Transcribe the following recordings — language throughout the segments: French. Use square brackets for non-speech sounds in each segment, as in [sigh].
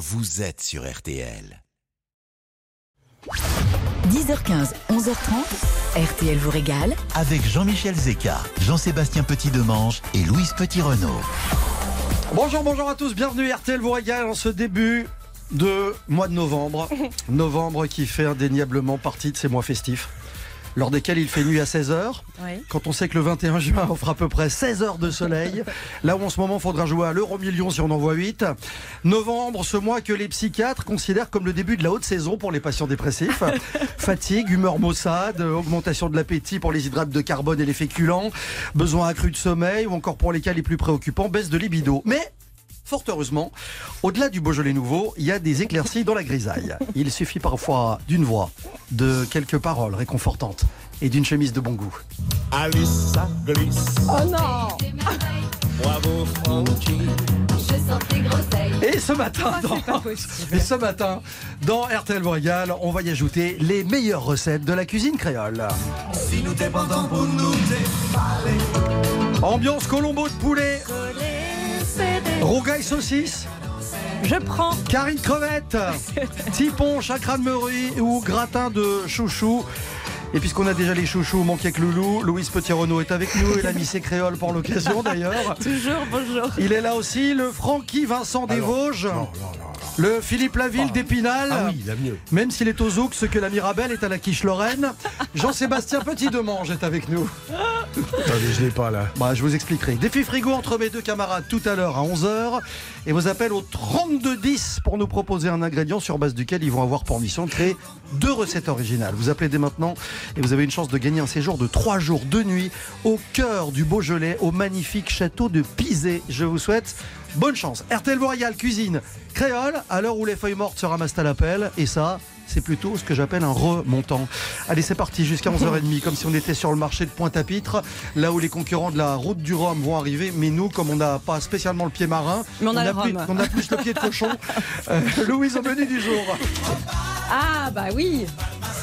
vous êtes sur RTL. 10h15, 11h30, RTL vous régale. Avec Jean-Michel Zeka, Jean-Sébastien Petit-Demange et Louise Petit-Renault. Bonjour, bonjour à tous, bienvenue RTL vous régale en ce début de mois de novembre. [laughs] Novembre qui fait indéniablement partie de ces mois festifs lors desquels il fait nuit à 16h. Quand on sait que le 21 juin offre à peu près 16 heures de soleil, [laughs] là où en ce moment il faudra jouer à l'euro million si on en voit 8. Novembre, ce mois que les psychiatres considèrent comme le début de la haute saison pour les patients dépressifs. [laughs] Fatigue, humeur maussade, augmentation de l'appétit pour les hydrates de carbone et les féculents, besoin accru de sommeil ou encore pour les cas les plus préoccupants, baisse de libido. Mais Fort heureusement, au-delà du Beaujolais nouveau, il y a des éclaircies dans la grisaille. Il suffit parfois d'une voix, de quelques paroles réconfortantes et d'une chemise de bon goût. Alice, ça glisse. Oh non Bravo, Frankie. Et ce matin, Oh, dans, [laughs] et ce matin, dans RTL vous régale, on va y ajouter les meilleures recettes de la cuisine créole. Si nous dépendons pour nous. Ambiance colombo de poulet, rougail saucisse, Je prends. Karine crevette, [laughs] tipon, chakra de meurie ou gratin de chouchou. Et puisqu'on a déjà les chouchous, mon avec Loulou, Louise Petit-Renaud est avec nous et l'ami c'est créole pour l'occasion [laughs] d'ailleurs. Toujours, bonjour. Il est là aussi, le Francky Vincent des Vosges, le Philippe Laville d'Épinal. Ah oui, il a mieux. Même s'il est aux Zouk, ce que la Mirabelle est à la quiche Lorraine. Jean-Sébastien Petit-Demange est avec nous. Attendez, je l'ai pas là. Bah, je vous expliquerai. Défi frigo entre mes deux camarades tout à l'heure à 11h. Et vos appels au 3210 pour nous proposer un ingrédient sur base duquel ils vont avoir pour mission de créer deux recettes originales. Vous appelez dès maintenant et vous avez une chance de gagner un séjour de 3 jours, de nuit au cœur du Beaujolais, au magnifique château de Pizé. Je vous souhaite bonne chance. RTL Royal Cuisine créole à l'heure où les feuilles mortes se ramassent à l'appel. Et ça, c'est plutôt ce que j'appelle un remontant. Allez, c'est parti jusqu'à 11h30, comme si on était sur le marché de Pointe-à-Pitre, là où les concurrents de la route du Rhum vont arriver. Mais nous, comme on n'a pas spécialement le pied marin, Mais on a plus, rhum. on a plus le pied de cochon. [laughs] Euh, Louise, au menu du jour. Ah bah oui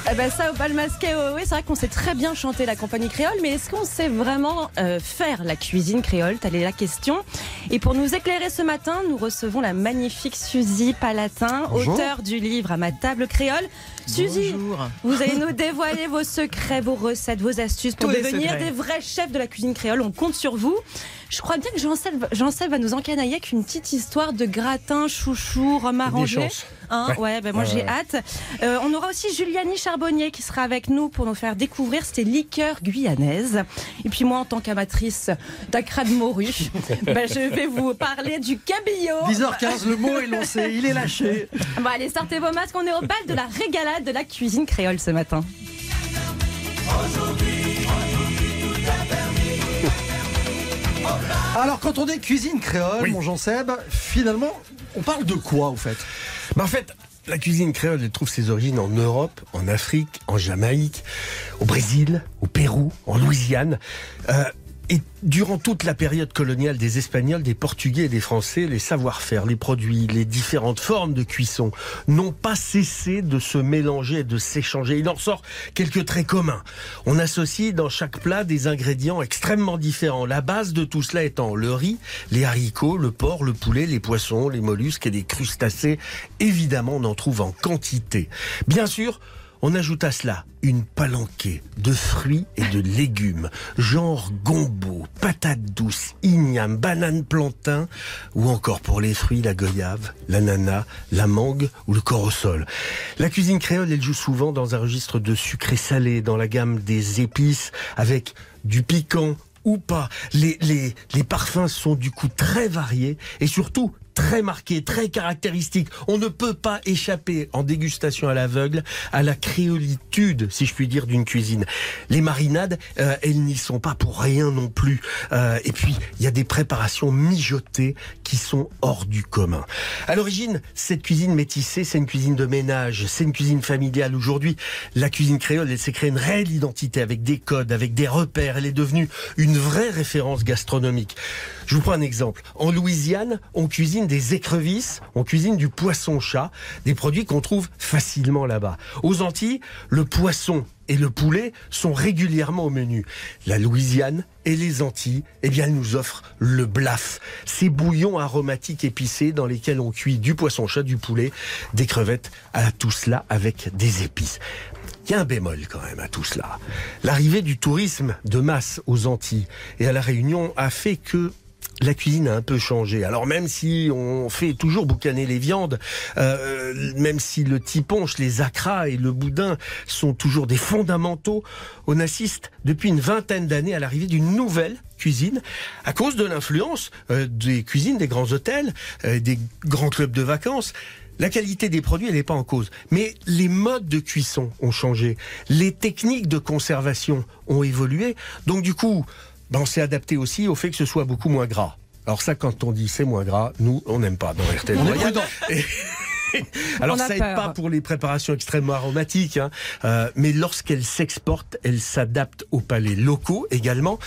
eh ben ça au bal masqué, ouais, c'est vrai qu'on sait très bien chanter la compagnie créole, mais est-ce qu'on sait vraiment euh, faire la cuisine créole? Telle est la question. Et pour nous éclairer ce matin, nous recevons la magnifique Suzy Palatin, auteure du livre à ma table créole. Suzy, vous allez nous dévoiler vos secrets, vos recettes, vos astuces pour Tous devenir des vrais chefs de la cuisine créole. On compte sur vous. Je crois bien que Jean-Seb va nous encanailler avec une petite histoire de gratin, chouchou, rhum arrangé. chances. Hein, Ouais. ouais, ben moi Ouais, j'ai ouais. hâte. Euh, on aura aussi Julianie Charbonnier qui sera avec nous pour nous faire découvrir ces liqueurs guyanaises. Et puis moi, en tant qu'amatrice d'acra de morue, [laughs] ben, je vais vous parler du cabillaud. 10h15, le mot est lancé, il est lâché. [laughs] Bon, allez, sortez vos masques. On est au bal de la régalade de la cuisine créole ce matin. Alors, quand on dit cuisine créole, Oui. mon Jean-Seb, finalement, on parle de quoi, au fait? Mais en fait, la cuisine créole, trouve ses origines en Europe, en Afrique, en Jamaïque, au Brésil, au Pérou, en Louisiane. Euh, et durant toute la période coloniale des Espagnols, des Portugais et des Français, les savoir-faire, les produits, les différentes formes de cuisson n'ont pas cessé de se mélanger et de s'échanger. Il en ressort quelques traits communs. On associe dans chaque plat des ingrédients extrêmement différents. La base de tout cela étant le riz, les haricots, le porc, le poulet, les poissons, les mollusques et les crustacés. Évidemment, on en trouve en quantité. Bien sûr, on ajoute à cela une palanquée de fruits et de légumes, genre gombo, patates douces, igname, banane plantain, ou encore pour les fruits la goyave, l'ananas, la mangue ou le corosol. La cuisine créole, elle joue souvent dans un registre de sucré salé, dans la gamme des épices, avec du piquant ou pas. Les, les parfums sont du coup très variés et surtout très marqués, très caractéristiques. On ne peut pas échapper en dégustation à l'aveugle à la créolitude, si je puis dire, d'une cuisine. Les marinades, euh, elles n'y sont pas pour rien non plus. Euh, et puis, il y a des préparations mijotées qui sont hors du commun. À l'origine, cette cuisine métissée, c'est une cuisine de ménage, c'est une cuisine familiale. Aujourd'hui, la cuisine créole, elle s'est créée une réelle identité avec des codes, avec des repères. Elle est devenue une vraie référence gastronomique. Je vous prends un exemple. En Louisiane, on cuisine des écrevisses, on cuisine du poisson-chat, des produits qu'on trouve facilement là-bas. Aux Antilles, le poisson et le poulet sont régulièrement au menu. La Louisiane et les Antilles, eh bien, elles nous offrent le blaf. Ces bouillons aromatiques épicés dans lesquels on cuit du poisson-chat, du poulet, des crevettes, à tout cela avec des épices. Il y a un bémol quand même à tout cela. L'arrivée du tourisme de masse aux Antilles et à la Réunion a fait que la cuisine a un peu changé. Alors même si on fait toujours boucaner les viandes, euh, même si le tiponche, les acras et le boudin sont toujours des fondamentaux, on assiste depuis une vingtaine d'années à l'arrivée d'une nouvelle cuisine à cause de l'influence euh, des cuisines des grands hôtels, euh, des grands clubs de vacances. La qualité des produits, elle n'est pas en cause. Mais les modes de cuisson ont changé. Les techniques de conservation ont évolué. Donc du coup, ben, on s'est adapté aussi au fait que ce soit beaucoup moins gras. Alors ça, quand on dit c'est moins gras, nous, on n'aime pas dans RTL. On est. [laughs] Alors ça aide peur. pas pour les préparations extrêmement aromatiques, hein. Euh, mais lorsqu'elles s'exportent, elles s'adaptent aux palais locaux également.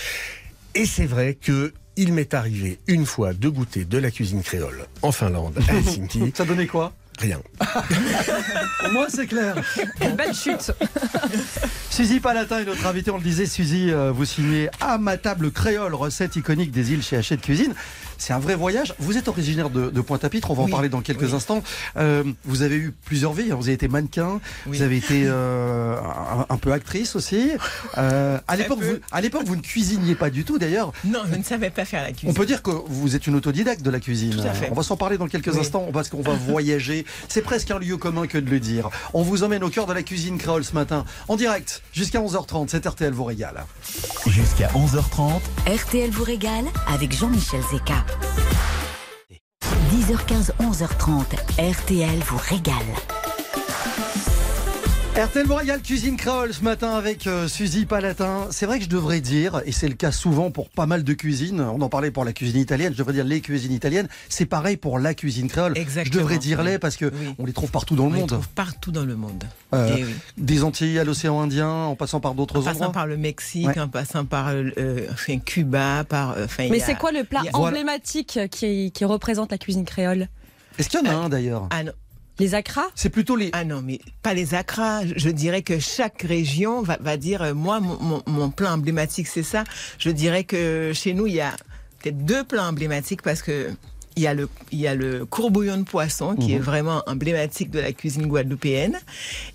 Et c'est vrai que il m'est arrivé une fois de goûter de la cuisine créole en Finlande, à [laughs] Helsinki. Ça donnait quoi? Rien. [laughs] Moins, c'est clair. Quelle belle chute. [laughs] Suzy Palatin est notre invitée, on le disait, Suzy, euh, vous signez à ma table créole, recette iconique des îles chez Hachette Cuisine. C'est un vrai voyage. Vous êtes originaire de, de Pointe-à-Pitre, on va en parler dans quelques oui. instants. Euh, vous avez eu plusieurs vies, hein. vous avez été mannequin, Oui. vous avez été [laughs] euh, un, un peu actrice aussi. Euh, à l'époque, vous, à l'époque, vous ne cuisiniez pas du tout d'ailleurs. Non, je ne savais pas faire la cuisine. On peut dire que vous êtes une autodidacte de la cuisine. Tout à fait. On va s'en parler dans quelques Oui. instants parce qu'on va voyager. C'est presque un lieu commun que de le dire. On vous emmène au cœur de la cuisine créole ce matin, en direct, jusqu'à 11h30. C'est RTL vous régale. Jusqu'à 11h30, RTL vous régale avec Jean-Michel Zeka. 10h15, 11h30, RTL vous régale. RTL régale cuisine créole ce matin avec euh, Suzy Palatin. C'est vrai que je devrais dire, et c'est le cas souvent pour pas mal de cuisines, on en parlait pour la cuisine italienne, je devrais dire les cuisines italiennes, c'est pareil pour la cuisine créole. Exactement. Je devrais dire les parce que Oui. on les trouve partout dans On le les monde. trouve partout dans le monde. Euh, Eh oui. Des Antilles à l'océan Indien, en passant par d'autres En passant endroits. par le Mexique, Ouais. en passant par euh, euh, enfin, Cuba, par. euh, Enfin, Mais a- c'est quoi le plat a- emblématique qui, qui représente la cuisine créole? Est-ce qu'il y en a un d'ailleurs? Ah non, Les acras C'est plutôt les. ah non, mais pas les acras. Je- dirais que chaque région va, va dire, euh, moi, mon, mon, mon plat emblématique, c'est ça. Je dirais que chez nous, il y a peut-être deux plats emblématiques parce que il y a le, il y a le courbouillon de poisson qui Mhm. est vraiment emblématique de la cuisine guadeloupéenne.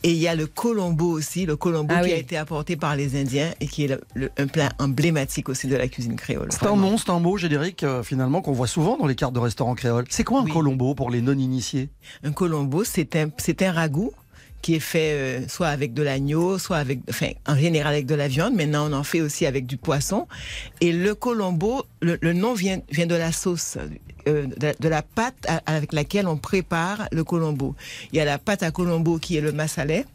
Et il y a le colombo aussi, le colombo Ah qui oui. a été apporté par les Indiens et qui est le- le- un plat emblématique aussi de la cuisine créole. C'est un nom, c'est un mot générique euh, finalement qu'on voit souvent dans les cartes de restaurants créoles. C'est quoi un Oui. colombo pour les non-initiés? Un colombo, c'est un, c'est un ragoût qui est fait euh, soit avec de l'agneau, soit avec, enfin, en général avec de la viande. Maintenant, on en fait aussi avec du poisson. Et le colombo, le, le nom vient, vient de la sauce, euh, de, la pâte avec laquelle on prépare le colombo. Il y a la pâte à colombo qui est le massalet.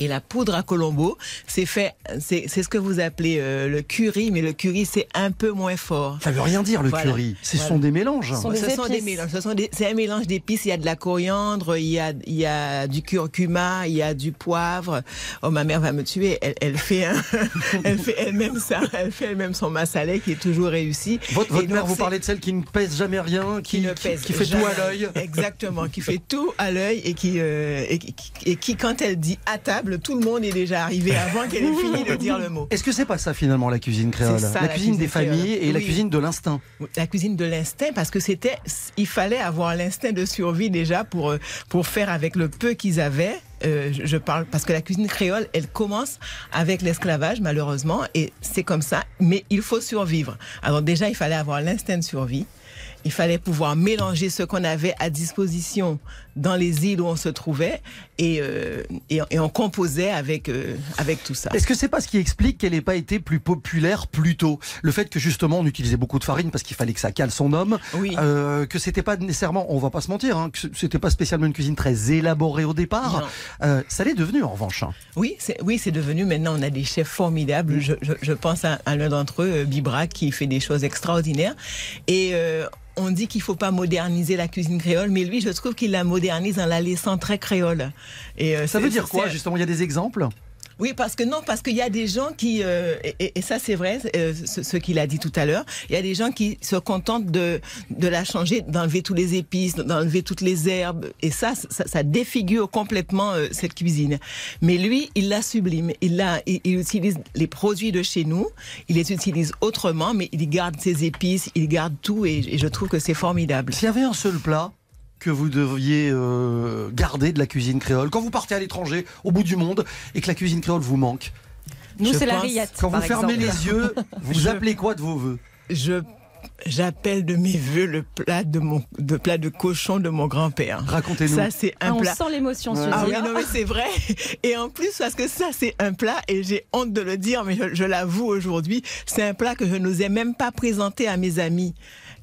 Et la poudre à colombo, c'est fait, c'est c'est ce que vous appelez euh, le curry, mais le curry c'est un peu moins fort. Ça veut rien dire le Voilà. curry. Ce Voilà. sont des mélanges. Ce sont des Ce sont des mélanges. Ce sont des- c'est un mélange d'épices. Il y a de la coriandre, il y a, il y a du curcuma, il y a du poivre. Oh, ma mère va me tuer. Elle, elle fait, un- [laughs] elle fait elle-même ça. Elle fait elle-même son massalet qui est toujours réussi. Votre, votre mère vous parlait de celle qui ne pèse jamais rien, qui, qui ne qui- pèse qui fait jamais. tout à l'œil. Exactement, qui fait tout à l'œil et qui, euh, et, qui- et qui, quand elle dit à table, tout le monde est déjà arrivé avant qu'elle ait [laughs] fini de dire le mot. Est-ce que c'est pas ça finalement la cuisine créole? ça, La la cuisine des familles créole. et la cuisine de l'instinct. la cuisine de l'instinct parce que c'était il fallait avoir l'instinct de survie déjà pour euh, pour faire avec le peu qu'ils avaient. Euh, je, je parle parce que la cuisine créole elle commence avec l'esclavage malheureusement et c'est comme ça. Mais il faut survivre. Alors déjà il fallait avoir l'instinct de survie. Il fallait pouvoir mélanger ce qu'on avait à disposition dans les îles où on se trouvait et, euh, et, et on composait avec, euh, avec tout ça. Est-ce que c'est pas ce qui explique qu'elle n'ait pas été plus populaire plus tôt? Le fait que justement on utilisait beaucoup de farine parce qu'il fallait que ça cale son homme, Oui. euh, que c'était pas nécessairement, on va pas se mentir, hein, que c'était pas spécialement une cuisine très élaborée au départ. Euh, ça l'est devenu en revanche. hein. Oui, c'est oui, c'est devenu maintenant on a des chefs formidables. Je, je, je pense à, à l'un d'entre eux, Bibra, qui fait des choses extraordinaires. Et on dit qu'il faut pas moderniser la cuisine créole, mais lui, je trouve qu'il la modernise en la laissant très créole. Et euh, Ça veut dire quoi justement? Il y a des exemples? Oui, parce que non, parce qu'il y a des gens qui, euh, et, et, ça c'est vrai, euh, ce, ce qu'il a dit tout à l'heure, il y a des gens qui se contentent de, de la changer, d'enlever tous les épices, d'enlever toutes les herbes, et ça, ça, ça défigure complètement euh, cette cuisine. Mais lui, il la sublime, il, la, il, il, utilise les produits de chez nous, il les utilise autrement, mais il garde ses épices, il garde tout, et, et je trouve que c'est formidable. S'il y avait un seul plat que vous deviez euh, garder de la cuisine créole quand vous partez à l'étranger, au bout du monde, et que la cuisine créole vous manque Nous, c'est la rillette. Quand vous fermez exemple. les yeux, [laughs] vous Je- appelez quoi de vos voeux? Je J'appelle de mes voeux le plat de mon de plat de cochon de mon grand-père. Racontez-nous. Ça c'est Ah, un on plat. sent l'émotion, Suzy. Ah oui, non, mais c'est vrai. Et en plus, parce que ça, c'est un plat, et j'ai honte de le dire, mais je, je l'avoue aujourd'hui, c'est un plat que je n'osais même pas présenter à mes amis.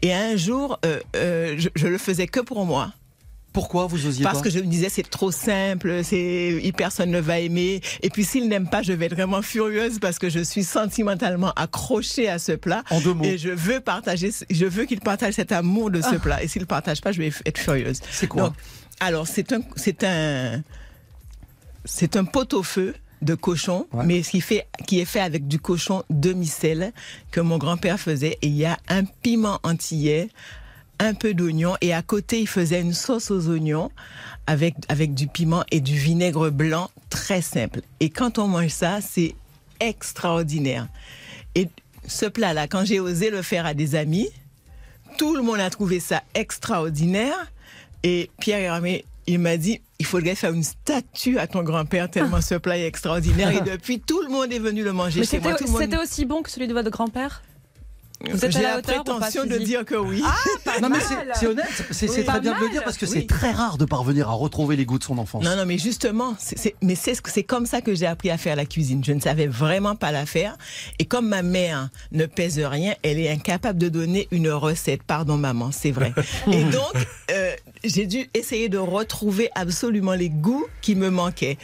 Et un jour, euh, euh, je, je le faisais que pour moi. Pourquoi vous osiez Parce pas que je me disais, c'est trop simple, c'est, personne ne va aimer. Et puis, s'il n'aime pas, je vais être vraiment furieuse parce que je suis sentimentalement accrochée à ce plat. En deux mots. Et je veux partager, je veux qu'il partage cet amour de ce Ah. plat. Et s'il ne partage pas, je vais être furieuse. C'est quoi Donc, alors, c'est un, c'est un, c'est un pot-au-feu de cochon, Ouais. mais qui, fait, qui est fait avec du cochon demi-sel que mon grand-père faisait. Et il y a un piment antillais, un peu d'oignon, et à côté, il faisait une sauce aux oignons avec, avec du piment et du vinaigre blanc très simple. Et quand on mange ça, c'est extraordinaire. Et ce plat-là, quand j'ai osé le faire à des amis, tout le monde a trouvé ça extraordinaire. Et Pierre Hermé, il m'a dit, il faudrait faire une statue à ton grand-père tellement ce plat est extraordinaire. Et [laughs] depuis, tout le monde est venu le manger Mais chez moi. c'était monde- aussi bon que celui de votre grand-père? Vous êtes à J'ai la la prétention de dire que oui. [laughs] Non mais c'est- c'est honnête, c'est Oui. très Pas bien de le dire parce que Oui. c'est très rare de parvenir à retrouver les goûts de son enfance. Non, non, mais justement, c'est- c'est- mais c'est ce que- c'est comme ça que j'ai appris à faire la cuisine. Je ne savais vraiment pas la faire. Et comme ma mère ne pèse rien, elle est incapable de donner une recette. Pardon, maman, c'est vrai. [laughs] Et donc, euh, j'ai dû essayer de retrouver absolument les goûts qui me manquaient.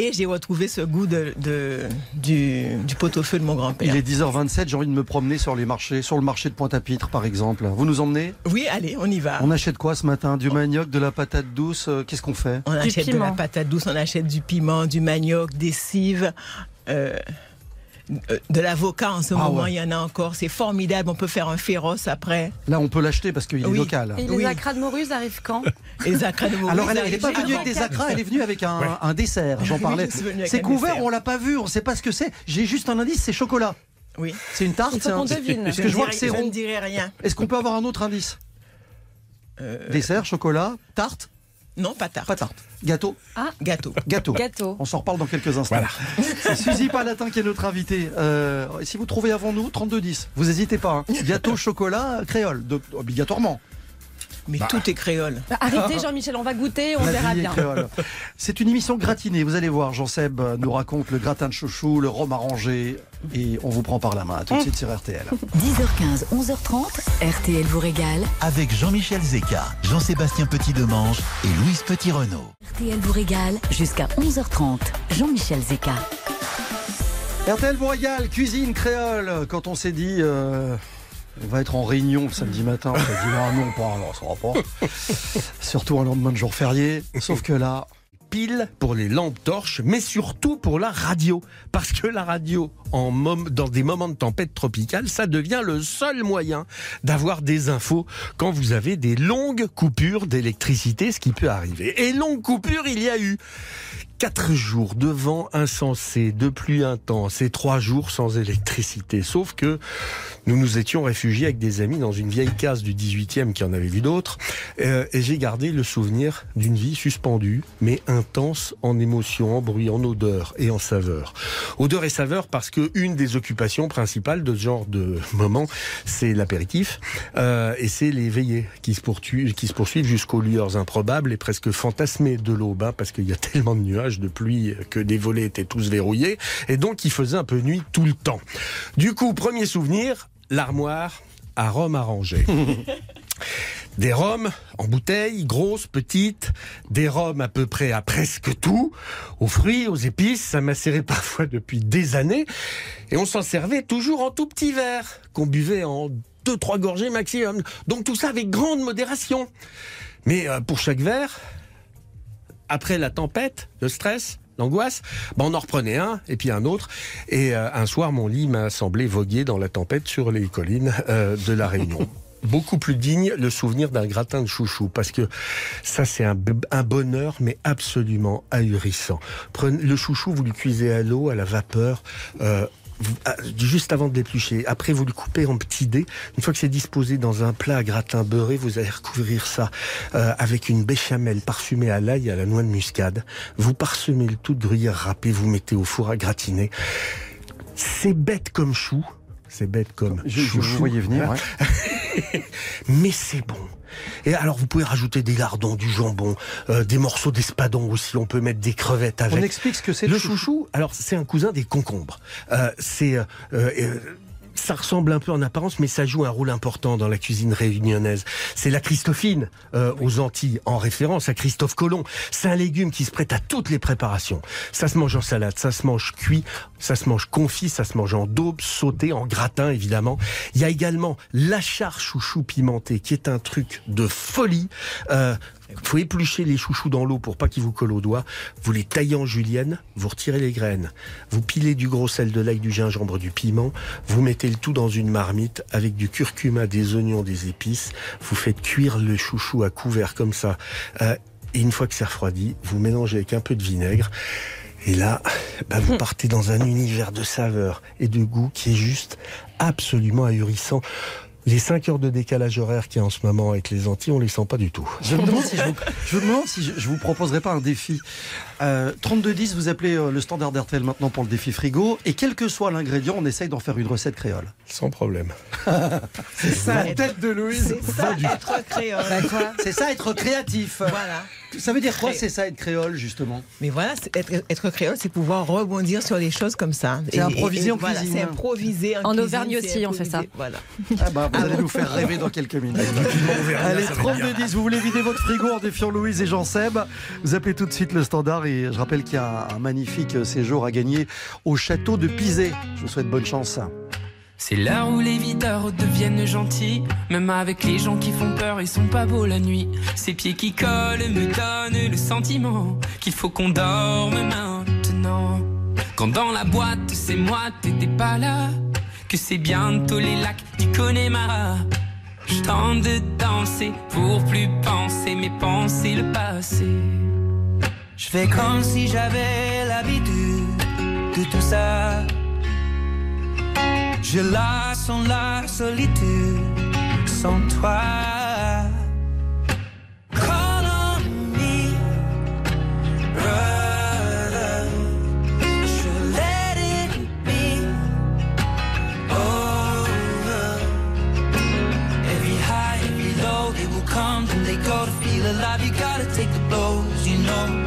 Et j'ai retrouvé ce goût de, de- du, du pot-au-feu de mon Il grand-père. est 10h27, j'ai envie de me promener sur les marchés, sur le marché de Pointe-à-Pitre par exemple. Vous nous emmenez? Oui, allez, on y va. On achète quoi ce matin? Du manioc, de la patate douce euh, Qu'est-ce qu'on fait? On achète de piment. la patate douce, on achète du piment, du manioc, des cives, euh, de l'avocat en ce Ah moment, ouais. il y en a encore. C'est formidable, on peut faire un féroce après. Là, on peut l'acheter parce qu'il est local. Et les Oui. acras de moruse arrivent quand [laughs] les acras de Maurice Alors, elle n'est pas venue avec des acras, elle est venue avec un, un dessert. J'en parlais. C'est couvert, dessert. on l'a pas vu, on sait pas ce que c'est. J'ai juste un indice, c'est chocolat. Oui. C'est une tarte. C'est un- qu'on devine. Parce que ne je vois dirai- que c'est Je ne rond. dirai rien. Est-ce qu'on peut avoir un autre indice Euh, Dessert, chocolat, tarte, non, pas tarte. pas tarte. Gâteau, Gâteau. gâteau. Gâteau. On s'en reparle dans quelques instants. C'est Suzy Palatin qui est notre invitée. Euh, si vous trouvez avant nous, 3210. Vous n'hésitez pas. hein. Gâteau, chocolat, créole, de- obligatoirement. Mais tout est créole. Bah, Arrêtez, Jean-Michel, on va goûter, on La verra bien. C'est une émission gratinée. Vous allez voir, Jean-Seb nous raconte le gratin de chouchou, le rhum arrangé, et on vous prend par la main. À tout de suite sur RTL. 10h15, 11h30, RTL vous régale. Avec Jean-Michel Zeka, Jean-Sébastien Petit-Demange et Louise Petit-Renault. RTL vous régale jusqu'à 11h30. Jean-Michel Zeka. RTL vous régale, cuisine créole. Quand on s'est dit, euh, on va être en réunion le samedi matin, on s'est dit, ah non, pas, non, ça va pas. [laughs] Surtout un lendemain de jour férié. Sauf que là, pile pour les lampes torches, mais surtout pour la radio. Parce que la radio, en mom- dans des moments de tempête tropicale, ça devient le seul moyen d'avoir des infos quand vous avez des longues coupures d'électricité, ce qui peut arriver. Et longue coupure, il y a eu. Quatre jours de vent insensé, de pluie intense et trois jours sans électricité. Sauf que nous nous étions réfugiés avec des amis dans une vieille case du 18e qui en avait vu d'autres. Euh, et j'ai gardé le souvenir d'une vie suspendue, mais intense en émotion, en bruit, en odeur et en saveur. Odeur et saveur parce que une des occupations principales de ce genre de [laughs] moment, c'est l'apéritif euh, et c'est les veillées qui se poursuivent, qui se poursuivent jusqu'aux lueurs improbables et presque fantasmées de l'aube, hein, parce qu'il y a tellement de nuages de pluie que les volets étaient tous verrouillés et donc il faisait un peu nuit tout le temps. Du coup, premier souvenir, l'armoire à rhum arrangé. [laughs] Des rhums en bouteille, grosses, petites, des rhums à peu près à presque tout, aux fruits, aux épices, ça macérait [laughs] parfois depuis des années, et on s'en servait toujours en tout petits verres, qu'on buvait en deux, trois gorgées maximum. Donc tout ça avec grande modération. Mais euh, pour chaque verre, après la tempête, le stress, l'angoisse. Ben, on en reprenait un, et puis un autre. Et euh, un soir, mon lit m'a semblé voguer dans la tempête sur les collines euh, de la Réunion. [laughs] beaucoup plus digne le souvenir d'un gratin de chouchou parce que ça c'est un, un, bonheur mais absolument ahurissant. Prenez le chouchou, vous le cuisez à l'eau, à la vapeur. Euh, juste avant de l'éplucher. Après, vous le coupez en petits dés. Une fois que c'est disposé dans un plat à gratin beurré, vous allez recouvrir ça euh, avec une béchamel parfumée à l'ail et à la noix de muscade. Vous parsemez le tout de gruyère râpée, vous mettez au four à gratiner. C'est bête comme chou. C'est bête comme Je, chou. je vous voyais venir. Ouais. [laughs] [laughs] Mais c'est bon. Et alors, vous pouvez rajouter des lardons, du jambon, euh, des morceaux d'espadon aussi. On peut mettre des crevettes avec. On explique ce que c'est le chouchou. chouchou. Alors, c'est un cousin des concombres. Euh, c'est euh, euh, ça ressemble un peu en apparence, mais ça joue un rôle important dans la cuisine réunionnaise. C'est la Christophine euh, aux Antilles, en référence à Christophe Colomb. C'est un légume qui se prête à toutes les préparations. Ça se mange en salade, ça se mange cuit, ça se mange confit, ça se mange en daube, sauté, en gratin évidemment. Il y a également l'achar chouchou pimenté, qui est un truc de folie. Euh, faut éplucher les chouchous dans l'eau pour pas qu'ils vous collent aux doigts. Vous les taillez en julienne, vous retirez les graines. Vous pilez du gros sel, de l'ail, du gingembre, du piment. Vous mettez le tout dans une marmite avec du curcuma, des oignons, des épices. Vous faites cuire le chouchou à couvert comme ça. Euh, et une fois que c'est refroidi, vous mélangez avec un peu de vinaigre. Et là, bah vous partez dans un univers de saveurs et de goût qui est juste absolument ahurissant. Les 5 heures de décalage horaire qu'il y a en ce moment avec les Antilles, on les sent pas du tout. Je me demande si je vous, demande si je vous proposerai pas un défi. Euh, 3210, vous appelez euh, le standard d'RTL maintenant pour le défi frigo. Et quel que soit l'ingrédient, on essaye d'en faire une recette créole. Sans problème. [laughs] c'est ça, la tête de Louise. C'est ça, être [laughs] créole. Bah C'est ça, être créatif. Voilà. Ça veut dire quoi, c'est ça, être créole, justement Mais voilà, être, être, créole, c'est pouvoir rebondir sur les choses comme ça. C'est improviser en voilà, cuisine. C'est improviser en, En Auvergne aussi, on fait ça. Voilà. Ah bah, vous allez nous faire rêver dans quelques minutes. Allez, 3210, vous voulez vider votre frigo en défiant Louise et Jean-Seb Vous appelez tout de suite le standard et je rappelle qu'il y a un magnifique séjour à gagner au château de Pizé. Je vous souhaite bonne chance. C'est l'heure où les videurs deviennent gentils. Même avec les gens qui font peur, ils sont pas beaux la nuit. Ces pieds qui collent me donnent le sentiment qu'il faut qu'on dorme maintenant. Quand dans la boîte, c'est moi, t'étais pas là. Que c'est bientôt les lacs du Connemara. Je tente de danser pour plus penser, mais penser le passé. Je fais comme si j'avais l'habitude de tout ça. Je la sens la solitude sans toi. Call on me, brother. Je let it be over. Every high, every low, they will come and they go to feel alive. You gotta take the blows, you know.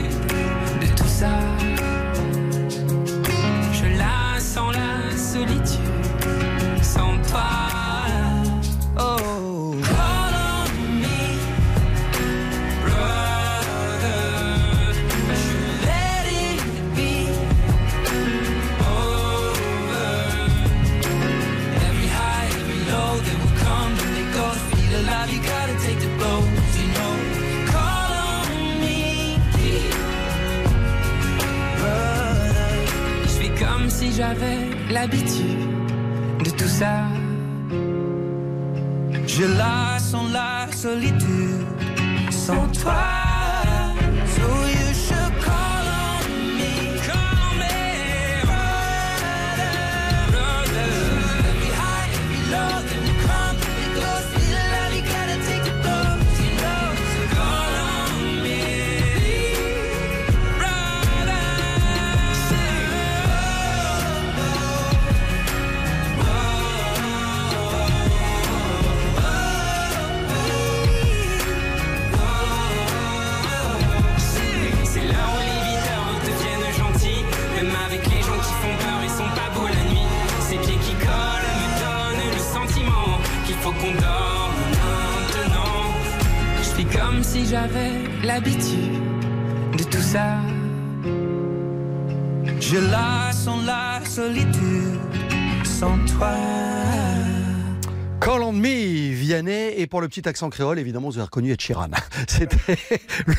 et pour le petit accent créole, évidemment, vous avez reconnu Ed Sheeran. [laughs] C'était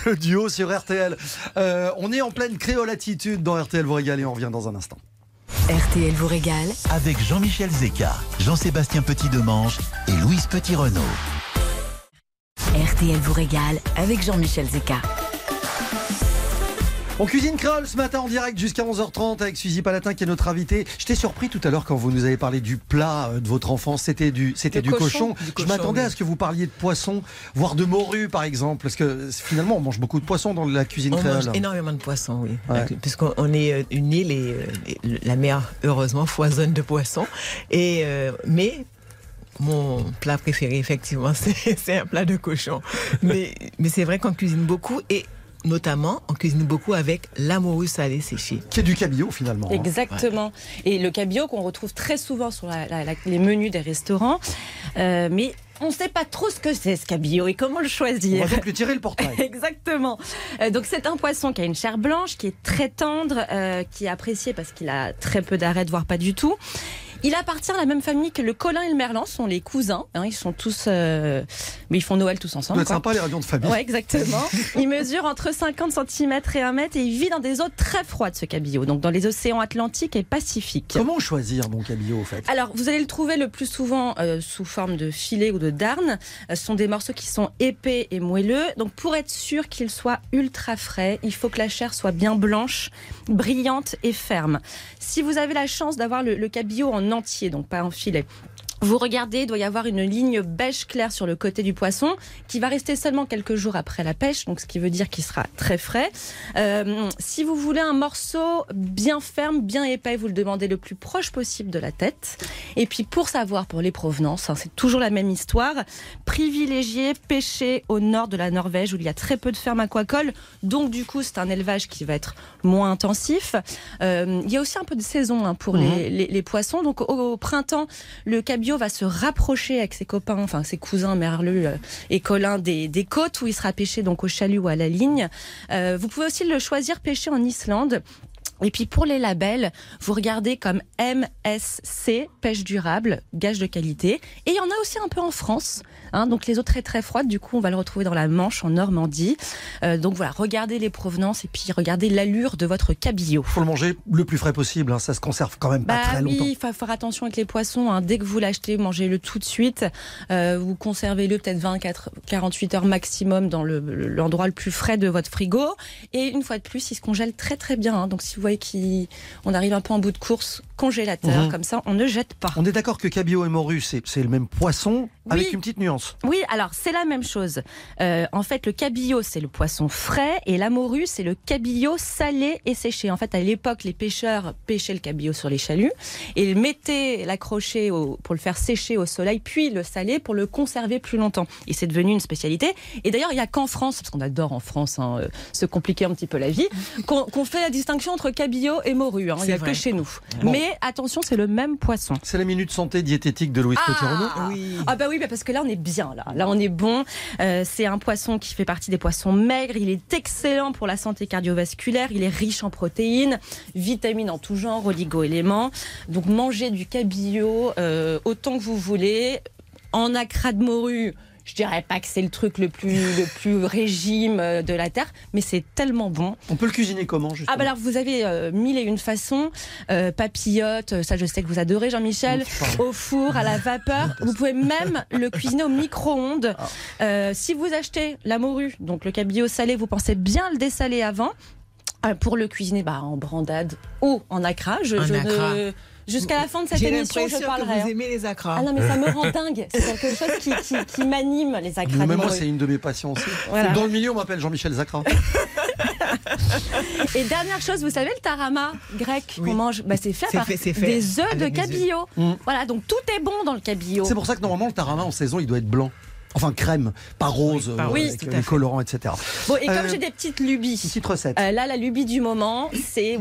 le duo sur RTL. Euh, on est en pleine créolatitude dans RTL vous régale et on revient dans un instant. RTL vous régale Avec Jean-Michel Zeka, Jean-Sébastien Petit-Demange et Louise Petit-Renault. RTL vous régale avec Jean-Michel Zeka. On cuisine créole ce matin en direct jusqu'à 11h30 avec Suzy Palatin qui est notre invité. J'étais surpris tout à l'heure quand vous nous avez parlé du plat euh, de votre enfance. C'était du, c'était du cochon. Je m'attendais oui. à ce que vous parliez de poisson, voire de morue par exemple. Parce que finalement, on mange beaucoup de poissons dans la cuisine On créole. mange énormément de poissons, oui. Ouais. Puisqu'on on est euh, une île et, euh, et la mer, heureusement, foisonne de poissons. Et, euh, mais mon plat préféré, effectivement, [laughs] c'est c'est un plat de cochon. Mais, mais c'est vrai qu'on cuisine beaucoup et notamment, on cuisine beaucoup avec la morue salée séchée. Qui est du cabillaud finalement. hein. Exactement. Et le cabillaud qu'on retrouve très souvent sur la- la- la- les menus des restaurants. Euh, mais on ne sait pas trop ce que c'est ce cabillaud et comment le On choisir. va donc lui tirer le portrait. [laughs] Exactement. Euh, donc c'est un poisson qui a une chair blanche, qui est très tendre, euh, qui est apprécié parce qu'il a très peu d'arêtes, voire pas du tout. Il appartient à la même famille que le colin et le merlan, sont les cousins. hein, ils sont tous, euh, mais ils font Noël tous ensemble. quoi. sympa les radions de famille. Ouais, exactement. [laughs] Il mesure entre 50 cm et 1 mètre et il vit dans des eaux très froides, ce cabillaud, donc dans les océans Atlantique et Pacifique. Comment choisir mon cabillaud au fait? Alors, vous allez le trouver le plus souvent euh, sous forme de filet ou de darne. Euh, ce sont des morceaux qui sont épais et moelleux. Donc, pour être sûr qu'il soit ultra frais, il faut que la chair soit bien blanche, brillante et ferme. Si vous avez la chance d'avoir le, le cabillaud en entier, donc pas en filet, vous regardez, il doit y avoir une ligne beige claire sur le côté du poisson qui va rester seulement quelques jours après la pêche, donc ce qui veut dire qu'il sera très frais. Euh, si vous voulez un morceau bien ferme, bien épais, vous le demandez le plus proche possible de la tête. Et puis pour savoir pour les provenances, hein, c'est toujours la même histoire, privilégier pêcher au nord de la Norvège où il y a très peu de fermes aquacoles, donc du coup c'est un élevage qui va être moins intensif. Euh, il y a aussi un peu de saison hein, pour les, les- les poissons, donc au, au printemps le cabillaud va se rapprocher avec ses copains, enfin ses cousins merlus euh, et colins des, des côtes où il sera pêché donc au chalut ou à la ligne. Euh, vous pouvez aussi le choisir pêché en Islande. Et puis pour les labels, vous regardez comme MSC, pêche durable, gage de qualité. Et il y en a aussi un peu en France. hein, donc les eaux très très froides, du coup on va le retrouver dans la Manche, en Normandie. Euh, donc voilà, regardez les provenances et puis regardez l'allure de votre cabillaud. faut le manger le plus frais possible. hein. Ça se conserve quand même pas Bah très longtemps. oui, il faut faire attention avec les poissons. hein. Dès que vous l'achetez, mangez-le tout de suite. Euh, vous conservez-le peut-être 24, 48 heures maximum dans le- l'endroit le plus frais de votre frigo. Et une fois de plus, il se congèle très très bien. Donc si vous voyez qu'on arrive un peu en bout de course, congélateur, Mhm. comme ça, on ne jette pas. On est d'accord que cabillaud et morue, c'est le même poisson avec une petite nuance. Oui, alors c'est la même chose. Euh, en fait, le cabillaud, c'est le poisson frais et la morue, c'est le cabillaud salé et séché. En fait, à l'époque, les pêcheurs pêchaient le cabillaud sur les chaluts et ils mettaient l'accrocher pour le faire sécher au soleil, puis le saler pour le conserver plus longtemps. Et c'est devenu une spécialité. Et d'ailleurs, il n'y a qu'en France, parce qu'on adore en France hein, euh, se compliquer un petit peu la vie, qu'on qu'on fait la distinction entre cabillaud et morue. hein. Il n'y C'est a que chez nous. Bon. Mais attention, c'est le même poisson. C'est la minute santé diététique de Louise Petit-Renaud. Oui. Ah bah oui, bah parce que là on est bien là. Là on est bon. Euh, c'est un poisson qui fait partie des poissons maigres. Il est excellent pour la santé cardiovasculaire. Il est riche en protéines, vitamines en tout genre, oligo-éléments. Donc mangez du cabillaud euh, autant que vous voulez. En acra de morue. Je dirais pas que c'est le truc le plus, le plus régime euh, de la terre, mais c'est tellement bon. On peut le cuisiner comment justement Ah bah alors vous avez euh, mille et une façons, euh, papillote, euh, ça je sais que vous adorez Jean-Michel, au four, à la vapeur. Vous pouvez même le cuisiner au micro-ondes. Euh, si vous achetez la morue, donc le cabillaud salé, vous pensez bien le dessaler avant. euh, pour le cuisiner bah, en brandade ou en acra. Je, En je acra. ne- Jusqu'à la fin de cette émission, je parlerai. que hein. vous aimez les acras. Ah non, mais ça me rend [laughs] dingue. C'est quelque chose qui, qui- qui m'anime, les acras Même moi, c'est une de mes passions aussi. Voilà. Dans le milieu, on m'appelle Jean-Michel Zacra. [laughs] Et dernière chose, vous savez, le tarama grec Oui. qu'on mange, bah, c'est fait, fait des œufs de cabillaud. Mm. Voilà, donc tout est bon dans le cabillaud. C'est pour ça que normalement, le tarama en saison, il doit être blanc. Enfin, crème, pas rose, pas euh, rose, avec tout à les fait. colorants, etc. Bon, et comme Euh, j'ai des petites lubies. Petite recette. euh, là, la lubie du moment, c'est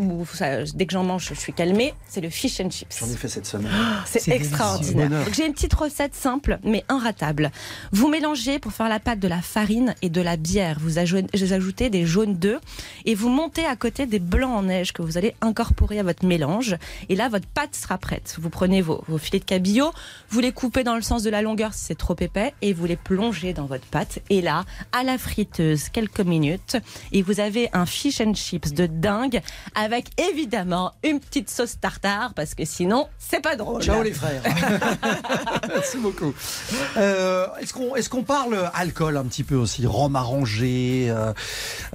dès que j'en mange, je suis calmée. C'est le fish and chips. J'en ai fait cette semaine. C'est C'est extraordinaire. J'ai une petite recette simple mais inratable. Vous mélangez pour faire la pâte de la farine et de la bière. Vous ajou- vous ajoutez des jaunes d'œufs et vous montez à côté des blancs en neige que vous allez incorporer à votre mélange. Et là, votre pâte sera prête. Vous prenez vos, vos filets de cabillaud, vous les coupez dans le sens de la longueur si c'est trop épais et vous les plongez dans votre pâte. Et là, à la friteuse, quelques minutes. Et vous avez un fish and chips de dingue avec évidemment une petite sauce tartare parce que sinon, c'est pas drôle. Ciao les frères. [laughs] Merci beaucoup. Euh, est-ce qu'on est-ce qu'on parle alcool un petit peu aussi, rhum arrangé, euh,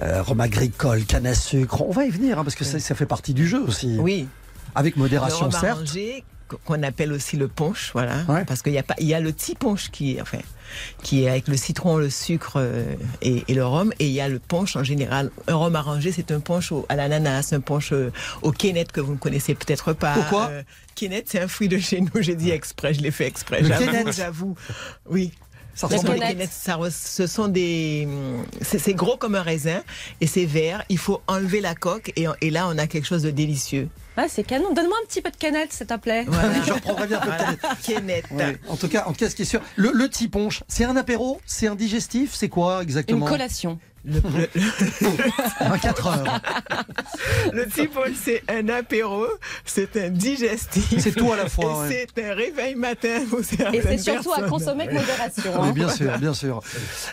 euh, rhum agricole, canne à sucre. On va y venir hein, parce que ça, ça fait partie du jeu aussi. Oui. Avec modération le rhum certes. arrangé, qu'on appelle aussi le punch, voilà. Ouais. Parce qu'il y a pas, il y a le petit punch qui est, enfin, qui est avec le citron, le sucre euh, et, et le rhum, et il y a le punch en général. Un rhum arrangé, c'est un punch au- à l'ananas, un punch euh, au quénette que vous ne connaissez peut-être pas. Pourquoi? Euh, Quénette, c'est un fruit de chez nous. J'ai dit exprès, je l'ai fait exprès. Le J'avoue, j'avoue. Oui. Ça Ce ressemble sont à- des ça ce sont des, hum, c'est gros comme un raisin et c'est vert. Il faut enlever la coque et, et là on a quelque chose de délicieux. Ah, c'est canon. Donne-moi un petit peu de canette, s'il te plaît. Voilà. [laughs] Je reprendrai bien Voilà. peut-être. Quénette. Ouais. En tout cas, en tout cas, ce qui est sûr, le, le petit punch, c'est un apéro, c'est un digestif, c'est quoi Une exactement collation. Le, le, [laughs] 4 heures. le c'est un apéro, c'est un digestif. C'est tout à la fois, Et ouais. C'est un réveil matin pour Et c'est surtout à consommer avec modération. Oui, hein. bien sûr, bien sûr.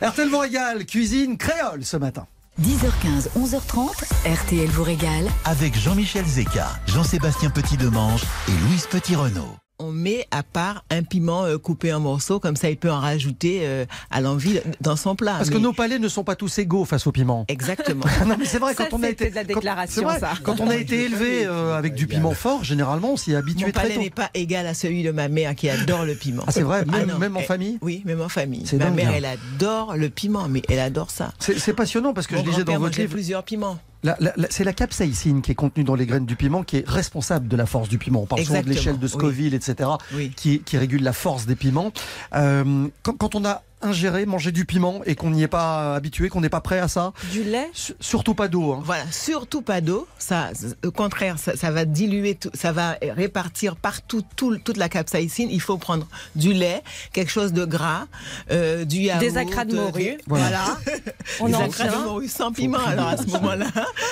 RTL vous régale, cuisine créole ce matin. 10h15, 11h30, RTL vous régale. Avec Jean-Michel Zeka, Jean-Sébastien Petit-Demange et Louise Petit-Renault. On met à part un piment euh, coupé en morceaux, comme ça il peut en rajouter euh, à l'envie dans son plat. Parce que nos palais ne sont pas tous égaux face au piment. Exactement. [laughs] Non mais c'est vrai Ça, quand on a été de la quand- déclaration, c'est vrai, ça. quand on a été [laughs] élevé euh, avec du piment fort, généralement on s'y est habitué Mon très palais n'est pas égal à celui de ma mère qui adore le piment. Ah c'est vrai, même, non, même en famille. Oui, même en famille. C'est Ma dingue, mère, hein. elle adore le piment, mais elle adore ça. C'est passionnant parce que Mon je lisais dans votre livre, plusieurs piments. La- la- la- c'est la capsaïcine qui est contenue dans les graines du piment qui est responsable de la force du piment. On parle souvent de l'échelle de oui. Scoville, etc., Oui. qui, qui régule la force des piments. Euh, quand, quand on a ingéré, mangé du piment et qu'on n'y est pas habitué, qu'on n'est pas prêt à ça, Du lait. su- surtout pas d'eau. hein. Voilà, surtout pas d'eau. Ça, au contraire, ça, ça va diluer, tout, ça va répartir partout tout- toute la capsaïcine. Il faut prendre du lait, quelque chose de gras, euh, du yaourt, Des acras de euh, morue. Voilà. Voilà. [laughs] On des en acras de morue sans piment alors à ce moment-là.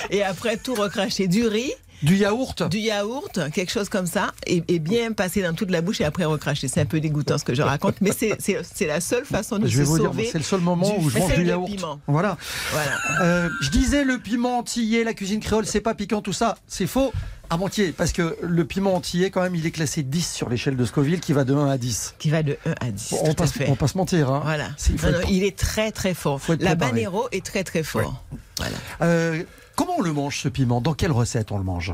Et après tout recracher du riz, Du yaourt? du yaourt, quelque chose comme ça, et, et bien passer dans toute la bouche et après recracher. C'est un peu dégoûtant ce que je raconte, mais c'est- la seule façon de Je vais se vous dire, sauver. c'est le seul moment du où je mange du yaourt. piment. Voilà. Voilà. Euh, je disais le piment antillais, la cuisine créole, c'est pas piquant, tout ça. C'est faux. À moitié, parce que le piment antillais, quand même, il est classé 10 sur l'échelle de Scoville, qui va de 1 à 10. Qui va de 1 à 10. Bon, on, passe, on pas se mentir. Hein. Voilà. Il faut Non, être- non, il est très très fort. La banero est très très fort. Voilà. Euh, comment on le mange ce piment? Dans quelle recette on le mange?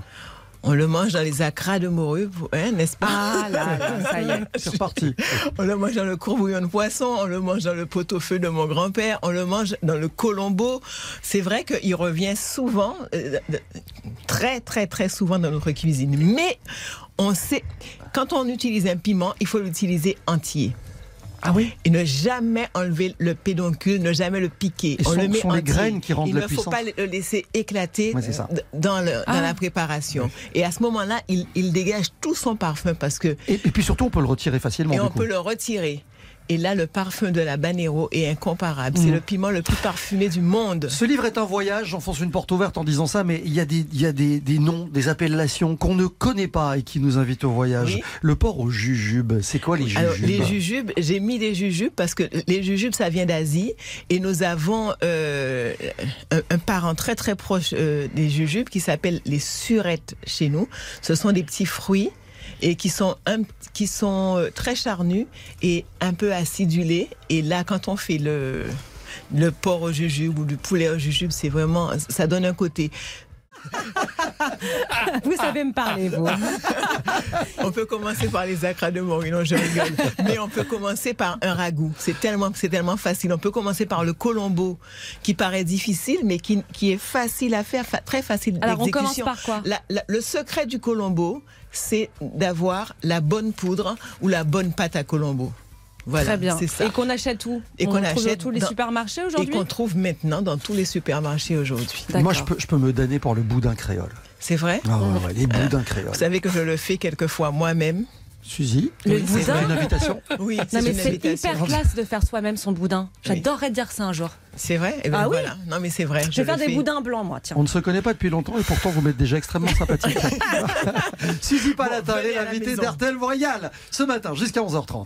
On le mange dans les acras de morue, hein, n'est-ce pas? Ah là là, ça y est. C'est reparti. On le mange dans le courbouillon de poisson, on le mange dans le pot-au-feu de mon grand-père, on le mange dans le colombo. C'est vrai qu'il revient souvent, euh, très très très souvent dans notre cuisine. Mais on sait, quand on utilise un piment, il faut l'utiliser entier. Ah oui Et ne jamais enlever le pédoncule, ne jamais le piquer. Et on sont- le met sont les graines qui rendent Il la ne faut puissance. pas le laisser éclater Ouais, c'est ça. d- dans, le- dans Ah. la préparation. Et à ce moment-là, il, il dégage tout son parfum parce que et, et puis surtout, on peut le retirer facilement. et du on coup. peut le retirer. Et là, le parfum de la banero est incomparable. C'est Mhm. le piment le plus parfumé du monde. Ce livre est un voyage, j'enfonce une porte ouverte en disant ça, mais il y a des, il y a des, des noms, des appellations qu'on ne connaît pas et qui nous invitent au voyage. Oui. Le porc au jujube, c'est quoi les jujubes Alors, les jujubes, j'ai mis des jujubes parce que les jujubes, ça vient d'Asie. Et nous avons euh, un, un parent très très proche euh, des jujubes qui s'appelle les surettes chez nous. Ce sont des petits fruits et qui sont un, qui sont euh, très charnus et un peu acidulés. Et là, quand on fait le le porc au jujube ou du poulet au jujube, c'est vraiment ça donne un côté. [laughs] Vous savez me parler, vous. [laughs] On peut commencer par les acras de morue, non, je rigole. Mais on peut commencer par un ragoût. C'est tellement, c'est tellement facile. On peut commencer par le colombo, qui paraît difficile, mais qui, qui est facile à faire, fa- très facile Alors, on commence d'exécution. par quoi? La- la- Le secret du colombo, c'est d'avoir la bonne poudre ou la bonne pâte à colombo. Voilà, Très bien. c'est ça. Et qu'on achète où Et On qu'on trouve achète dans tous les dans- supermarchés Et aujourd'hui qu'on trouve maintenant dans tous les supermarchés aujourd'hui. Moi, je peux, je peux me donner pour le boudin créole. C'est vrai Ah ouais, ouais, les boudins créoles. Vous savez que je le fais quelquefois moi-même. Suzy, Le c'est boudin une invitation Oui, Non c'est mais une c'est hyper classe de faire soi-même son boudin. J'adorerais dire ça un jour. C'est vrai Eh ben Ah oui. voilà. Non mais c'est vrai. Je vais faire des fais. boudins blancs moi, tiens. On ne se connaît pas depuis longtemps et pourtant vous m'êtes déjà extrêmement sympathique. [laughs] Suzy Palatin, elle est l'invitée vous régale ce matin jusqu'à 11h30.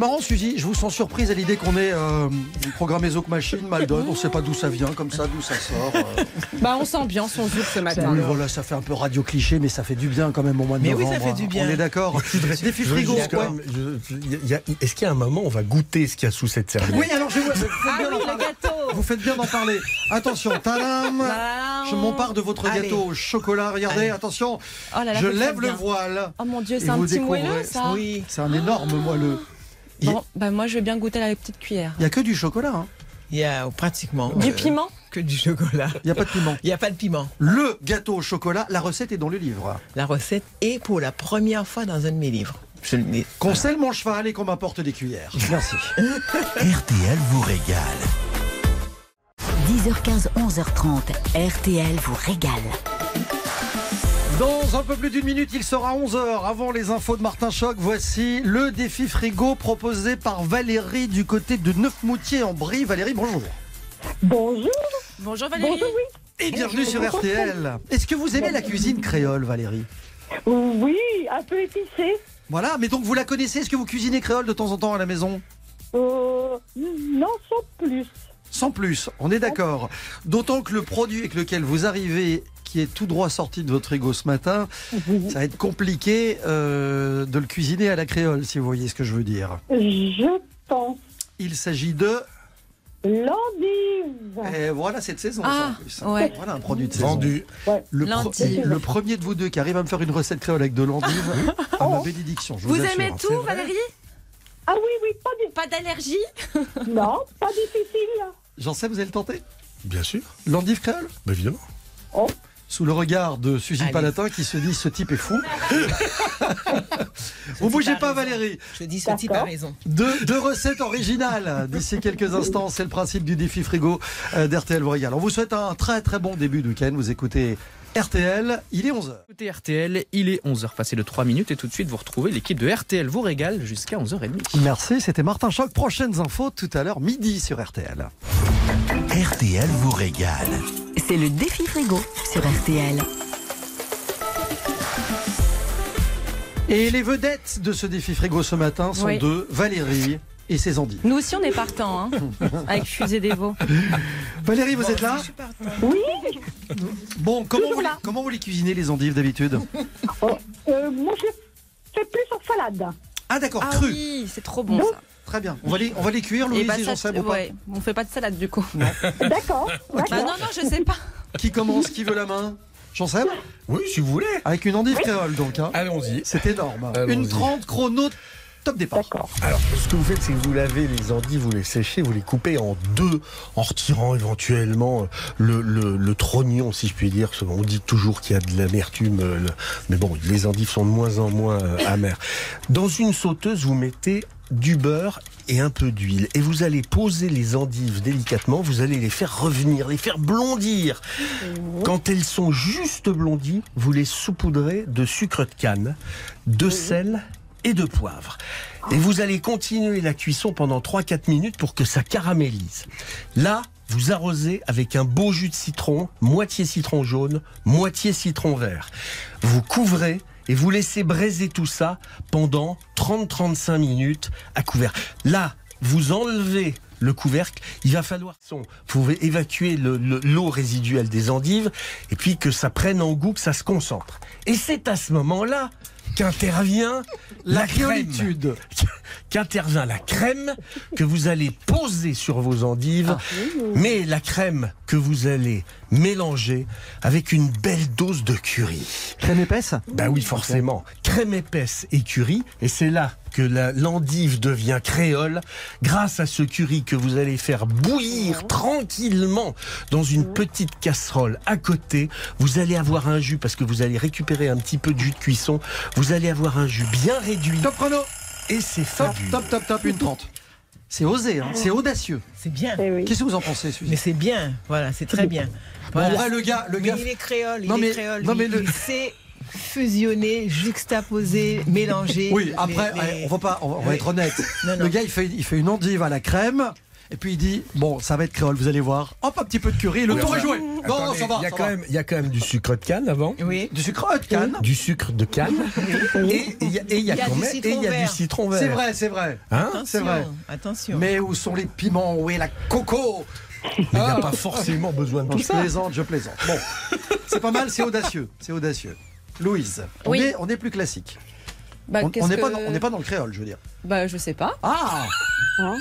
Marrant Suzy, je vous sens surprise à l'idée qu'on ait euh, programmé Zouk Machine, Maldon, on ne sait pas d'où ça vient comme ça, d'où ça sort. euh. [laughs] Bah on s'ambiance, on zouk ce matin. Oui, voilà, ça fait un peu radio cliché, mais ça fait du bien quand même au mois de Mais oui, novembre. ça fait du bien. On est d'accord. Défi frigo, Est-ce qu'il y a un moment où on va goûter ce qu'il y a sous cette serviette Oui, alors je vous Ah bien oui, le gâteau Vous faites bien d'en parler. Attention, tadam. Je m'empare de votre Allez. gâteau au chocolat. Regardez, Allez. attention. Oh là là, je lève le bien. voile. Oh mon dieu, c'est un petit moelleux ça Oui. C'est un énorme moelleux. Bon, bah moi je vais bien goûter la petite cuillère. Il n'y a que du chocolat. hein. Il y a pratiquement Du euh, piment? que du chocolat. Il n'y a pas de piment. [laughs] Il n'y a pas de piment. Le gâteau au chocolat, la recette est dans le livre. La recette est pour la première fois dans un de mes livres. Je Qu'on selle mon cheval et qu'on m'apporte des cuillères. Merci. [laughs] RTL vous régale. 10h15, 11h30. RTL vous régale. Dans un peu plus d'une minute, il sera 11h. Avant les infos de Martin Choc, voici le défi frigo proposé par Valérie du côté de Neufmoutier en Brie. Valérie, bonjour. Bonjour. Bonjour Valérie. Bonjour, oui. Et bienvenue sur RTL. Est-ce que vous aimez la cuisine créole, Valérie? Oui, un peu épicé. Voilà, mais donc vous la connaissez Est-ce que vous cuisinez créole de temps en temps à la maison? Euh, non, sans plus. Sans plus, on est d'accord. D'autant que le produit avec lequel vous arrivez, qui est tout droit sorti de votre frigo ce matin, [laughs] ça va être compliqué euh, de le cuisiner à la créole, si vous voyez ce que je veux dire. Je pense. Il s'agit de... L'endive. Et voilà cette saison. Ah, ça, en plus. ouais. Voilà un produit de saison. Vendu. Le, pro- L'endive. le premier de vous deux qui arrive à me faire une recette créole avec de l'endive, [laughs] à ma bénédiction. Je vous, aimez tout Valérie? Ah oui, oui, pas, d'allergie? [laughs] Non, pas difficile. J'en sais, vous allez le tenter Bien sûr, L'endive créole? Bah, évidemment. Sous le regard de Suzy Allez. Palatin qui se dit ce type est fou. [laughs] vous bougez pas raison. Valérie. Je dis ceci D'accord. par raison. Deux, deux recettes originales d'ici quelques instants. C'est le principe du défi frigo euh, d'RTL vous régale. On vous souhaite un très très bon début de week-end. Vous écoutez RTL, il est 11h. Écoutez RTL, il est 11h passé de 3 minutes et tout de suite vous retrouvez l'équipe de RTL vous régale jusqu'à 11h30. Merci, c'était Martin Choc. Prochaines infos tout à l'heure, midi sur RTL. RTL vous régale. C'est le défi frigo sur RTL. Et les vedettes de ce défi frigo ce matin sont Oui. deux, Valérie et ses endives. Nous aussi, on est partants, hein, [laughs] avec Fusée des Veaux. Valérie, vous êtes là Je suis partant. Oui, Bon, comment vous, les, là. comment vous les cuisinez les endives d'habitude [laughs] euh, moi je fais plus en salade. Ah d'accord, Ah cru. oui, c'est trop bon ça. Très bien. On va les, on va les cuire, Louise Et bah, et ça, Jean-Seb, ou pas ouais, on fait pas de salade du coup. [laughs] D'accord, Bah d'accord. non, non, je sais pas. Qui commence Qui veut la main Jean-Seb Oui, si vous voulez. Avec une endive créole donc. Hein. Allons-y. C'est énorme. Allons-y. Une 30 chrono, top départ. D'accord. Alors, ce que vous faites, c'est que vous lavez les endives, vous les séchez, vous les coupez en deux, en retirant éventuellement euh, le, le, le trognon, si je puis dire. qu'on dit toujours qu'il y a de l'amertume, euh, mais bon, les endives sont de moins en moins euh, amères. Dans une sauteuse, vous mettez du beurre et un peu d'huile. Et vous allez poser les endives délicatement, vous allez les faire revenir, les faire blondir. Quand elles sont juste blondies, vous les saupoudrez de sucre de canne, de sel et de poivre. Et vous allez continuer la cuisson pendant 3-4 minutes pour que ça caramélise. Là, vous arrosez avec un beau jus de citron, moitié citron jaune, moitié citron vert. Vous couvrez et vous laissez braiser tout ça pendant 30-35 minutes à couvert. Là, vous enlevez le couvercle, il va falloir évacuer le- le- l'eau résiduelle des endives et puis que ça prenne en goût, que ça se concentre. Et c'est à ce moment-là qu'intervient La la crème créolitude. qu'intervient la crème que vous allez poser sur vos endives, mais la crème que vous allez mélanger avec une belle dose de curry. Crème épaisse? Bah oui, forcément. Crème épaisse et curry, et c'est là que la- l'endive devient créole grâce à ce curry que vous allez faire bouillir tranquillement dans une petite casserole à côté. Vous allez avoir un jus parce que vous allez récupérer un petit peu de jus de cuisson. Vous allez avoir un jus bien réduit Top chrono et c'est Top, fabuleux. top, top, top, une 30. C'est osé, hein. c'est audacieux. C'est bien. Eh oui. Qu'est-ce que vous en pensez, Suzy? Mais c'est bien. Voilà, c'est très bien. Bon, Voilà. En vrai, le gars, le Mais gars, il est créole, il Non, est mais- créole. non, mais il, le- il sait fusionner, juxtaposer, mélanger. Oui, après, les- ouais, on va pas, on va, Oui. être honnête. Non, non. Le gars, il fait, il fait une endive à la crème. Et puis il dit bon ça va être créole vous allez voir hop un petit peu de curry le Oui, tour est joué non Attendez, ça va, il y a ça quand va. même, il y a quand même du sucre de canne avant. Oui. du sucre de canne Du sucre de canne et il y a, et il y a Il y a quand du même et il y a du vert. citron vert. c'est vrai c'est vrai Hein Attention, c'est vrai. Attention. mais où sont les piments où est la coco il n'y a pas forcément besoin de Non, tout je ça. plaisante je plaisante bon c'est pas mal c'est audacieux c'est audacieux Louise on Oui. est on est plus classique Bah, on n'est pas que- dans- pas le créole je veux dire Bah, je sais pas. ah [laughs] Hein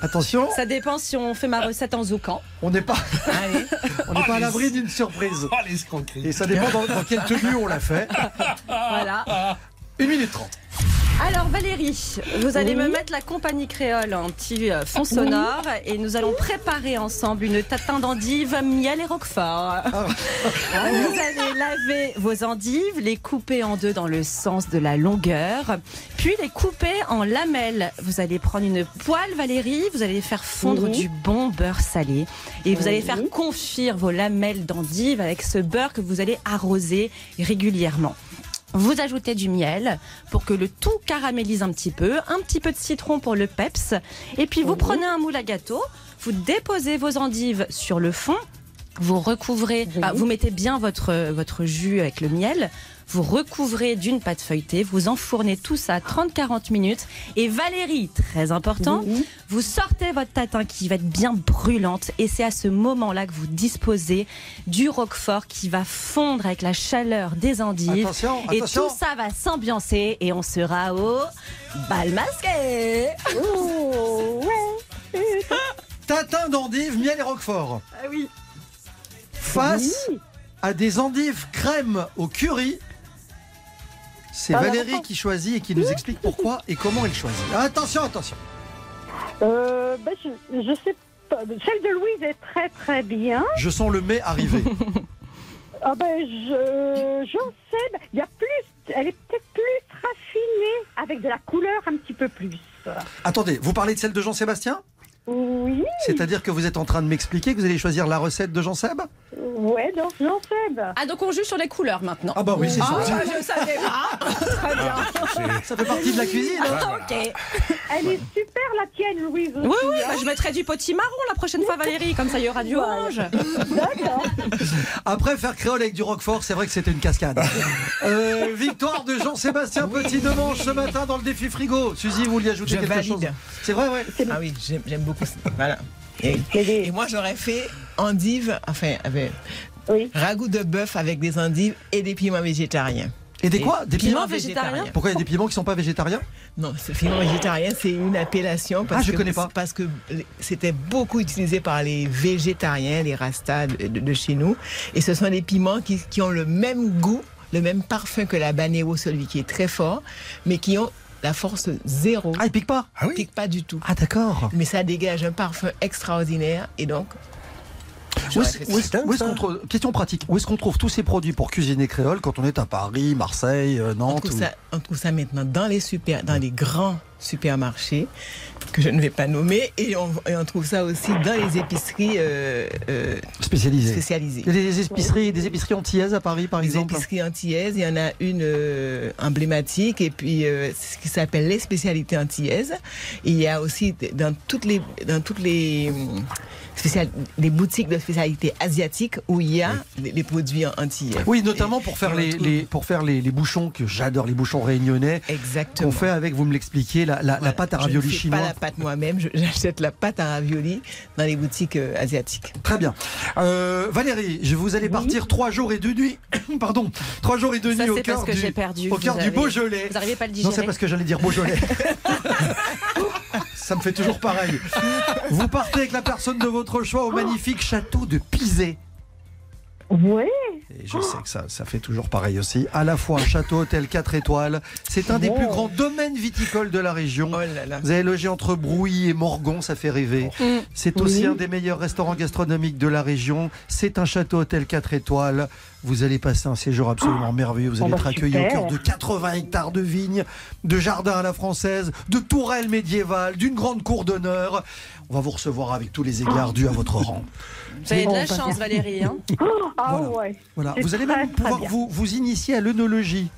attention Ça dépend si on fait ma recette en zoukan. on n'est pas [laughs] on n'est pas à l'abri d'une surprise Oh, et ça dépend dans, dans quelle tenue on l'a fait [laughs] Voilà. 1 minute 30 Alors Valérie, vous allez me mettre la compagnie créole en petit euh, fond sonore et nous allons préparer ensemble une tatin d'endives, miel et roquefort. [laughs] Vous allez laver vos endives, les couper en deux dans le sens de la longueur, puis les couper en lamelles. Vous allez prendre une poêle Valérie, vous allez faire fondre Oui. du bon beurre salé et vous allez faire confire vos lamelles d'endives avec ce beurre que vous allez arroser régulièrement. Vous ajoutez du miel pour que le tout caramélise un petit peu, un petit peu de citron pour le peps, et puis vous prenez un moule à gâteau, vous déposez vos endives sur le fond, vous recouvrez, Oui. ah, vous mettez bien votre, votre jus avec le miel, vous recouvrez d'une pâte feuilletée, vous enfournez tout ça 30-40 minutes, et Valérie, très important, Oui. vous sortez votre tatin qui va être bien brûlante et c'est à ce moment-là que vous disposez du roquefort qui va fondre avec la chaleur des endives. attention Et attention tout ça va s'ambiancer et on sera au bal masqué. Oh, ouais. [laughs] tatin d'endive miel et roquefort Ah oui. face Oui. à des endives crème au curry C'est Valérie qui choisit et qui nous explique pourquoi et comment elle choisit. Attention, attention. Euh, ben, je, je sais pas. Celle de Louise est très très bien. Je sens le mai arriver. [laughs] Ah ben, je, j'en sais. Il y a plus. Elle est peut-être plus raffinée, avec de la couleur un petit peu plus. Attendez, vous parlez de celle de Jean-Sébastien? Oui. C'est-à-dire que vous êtes en train de m'expliquer que vous allez choisir la recette de Jean-Seb Ouais, donc j'en sais. ben. Ah, donc on joue sur les couleurs maintenant. Ah bah oui, c'est Ah, ça. je savais pas. Très bien. Ça fait partie de la cuisine. hein. Ah, ok. Elle est super la tienne, Louise. Oui, oui, bah, je mettrai du potimarron la prochaine fois, Valérie. Comme ça, il y aura du orange. D'accord. Après faire créole avec du roquefort, c'est vrai que c'était une cascade. [laughs] Euh, victoire de Jean-Sébastien Petit de Manche ce matin dans le défi frigo. Suzy, vous vouliez ajouter Je quelque valide. chose? C'est vrai, ouais. Ah oui, j'aime j'aime beaucoup. [laughs] Voilà. Et, moi, j'aurais fait endive, enfin, avec Oui. ragoût de bœuf avec des endives et des piments végétariens. Et des quoi? Des piments piments végétariens Pourquoi il y a des piments qui sont pas végétariens? Non, ce piment végétarien, c'est une appellation parce Ah, je que connais pas. parce que c'était beaucoup utilisé par les végétariens, les rastas de, de- de chez nous, et ce sont des piments qui, qui ont le même goût, le même parfum que la banero, celui qui est très fort, mais qui ont la force zéro. Ah, ils piquent pas Ah oui Pique pas du tout. Ah, d'accord. Mais ça dégage un parfum extraordinaire et donc. Où est-ce- qu'on trouve- Question pratique. Où est-ce qu'on trouve tous ces produits pour cuisiner créole quand on est à Paris, Marseille, euh, On Nantes trouve, ou- ça, on trouve ça maintenant dans les super, dans les grands supermarchés que je ne vais pas nommer et on, et on trouve ça aussi dans les épiceries euh, euh, spécialisées. Il y a des épiceries, des épiceries antillaises à Paris, par Les exemple épiceries antillaises, il y en a une euh, emblématique et puis ce qui s'appelle les spécialités antillaises. Et il y a aussi dans toutes les dans toutes les hum, spécial- les boutiques de spécialités asiatiques où il y a les, les produits antillais. Oui, notamment pour faire et on les, les- pour faire les, les bouchons que j'adore, les bouchons réunionnais. Exactement. Qu'on fait avec, vous me l'expliquez, la, la, la Voilà. pâte à Je ravioli ne fais chinois. pas la pâte moi-même, je- [laughs] j'achète la pâte à ravioli dans les boutiques euh, asiatiques. Très bien. Euh, Valérie, je vous allez partir trois jours et deux nuits. [coughs] Pardon, trois jours et deux nuits au cœur du, perdu. au cœur du Beaujolais. Vous n'arrivez pas à le Non, digérer. c'est parce que j'allais dire Beaujolais. [laughs] Ça me fait toujours pareil. Vous partez avec la personne de votre choix au magnifique château de Pizet. Oui. Et je sais que ça, ça fait toujours pareil aussi. À la fois un château hôtel 4 étoiles. C'est un des plus grands domaines viticoles de la région. Oh là là. Vous avez logé entre Brouilly et Morgon, ça fait rêver. C'est aussi Oui. un des meilleurs restaurants gastronomiques de la région. C'est un château hôtel 4 étoiles. Vous allez passer un séjour absolument merveilleux. Vous Oh allez bah être accueilli au cœur de 80 hectares de vignes, de jardins à la française, de tourelles médiévales, d'une grande cour d'honneur. On va vous recevoir avec tous les égards dus à votre rang. Vous avez de la chance, Valérie. hein. [laughs] Ah Voilà. ouais. Voilà. Vous allez même pouvoir vous, vous initier à l'œnologie.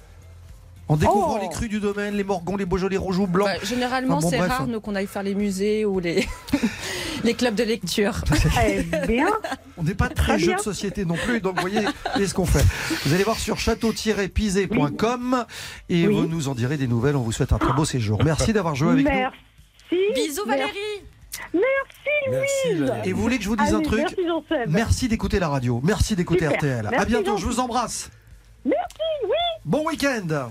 En découvrant Oh. les crus du domaine, les morgons, les beaujolais rouges ou blancs. Bah, généralement, Ah bon, c'est rare nous, qu'on aille faire les musées ou les, [laughs] les clubs de lecture. Eh bien. On n'est pas très jeu de société non plus, donc vous voyez, voyez ce qu'on fait. Vous allez voir sur château-pisé.com et Oui. vous nous en direz des nouvelles. On vous souhaite un très beau séjour. Merci d'avoir joué avec Merci. Bisous, Valérie. Merci, Merci, Louise. Et vous voulez que je vous dise Allez, un truc Merci, d'écouter la radio. Merci d'écouter. RTL. à Merci, bientôt, je vous embrasse. Merci, oui. Bon week-end.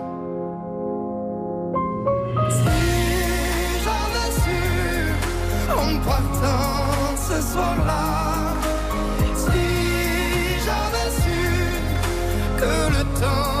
Partant ce soir-là, si j'avais su que le temps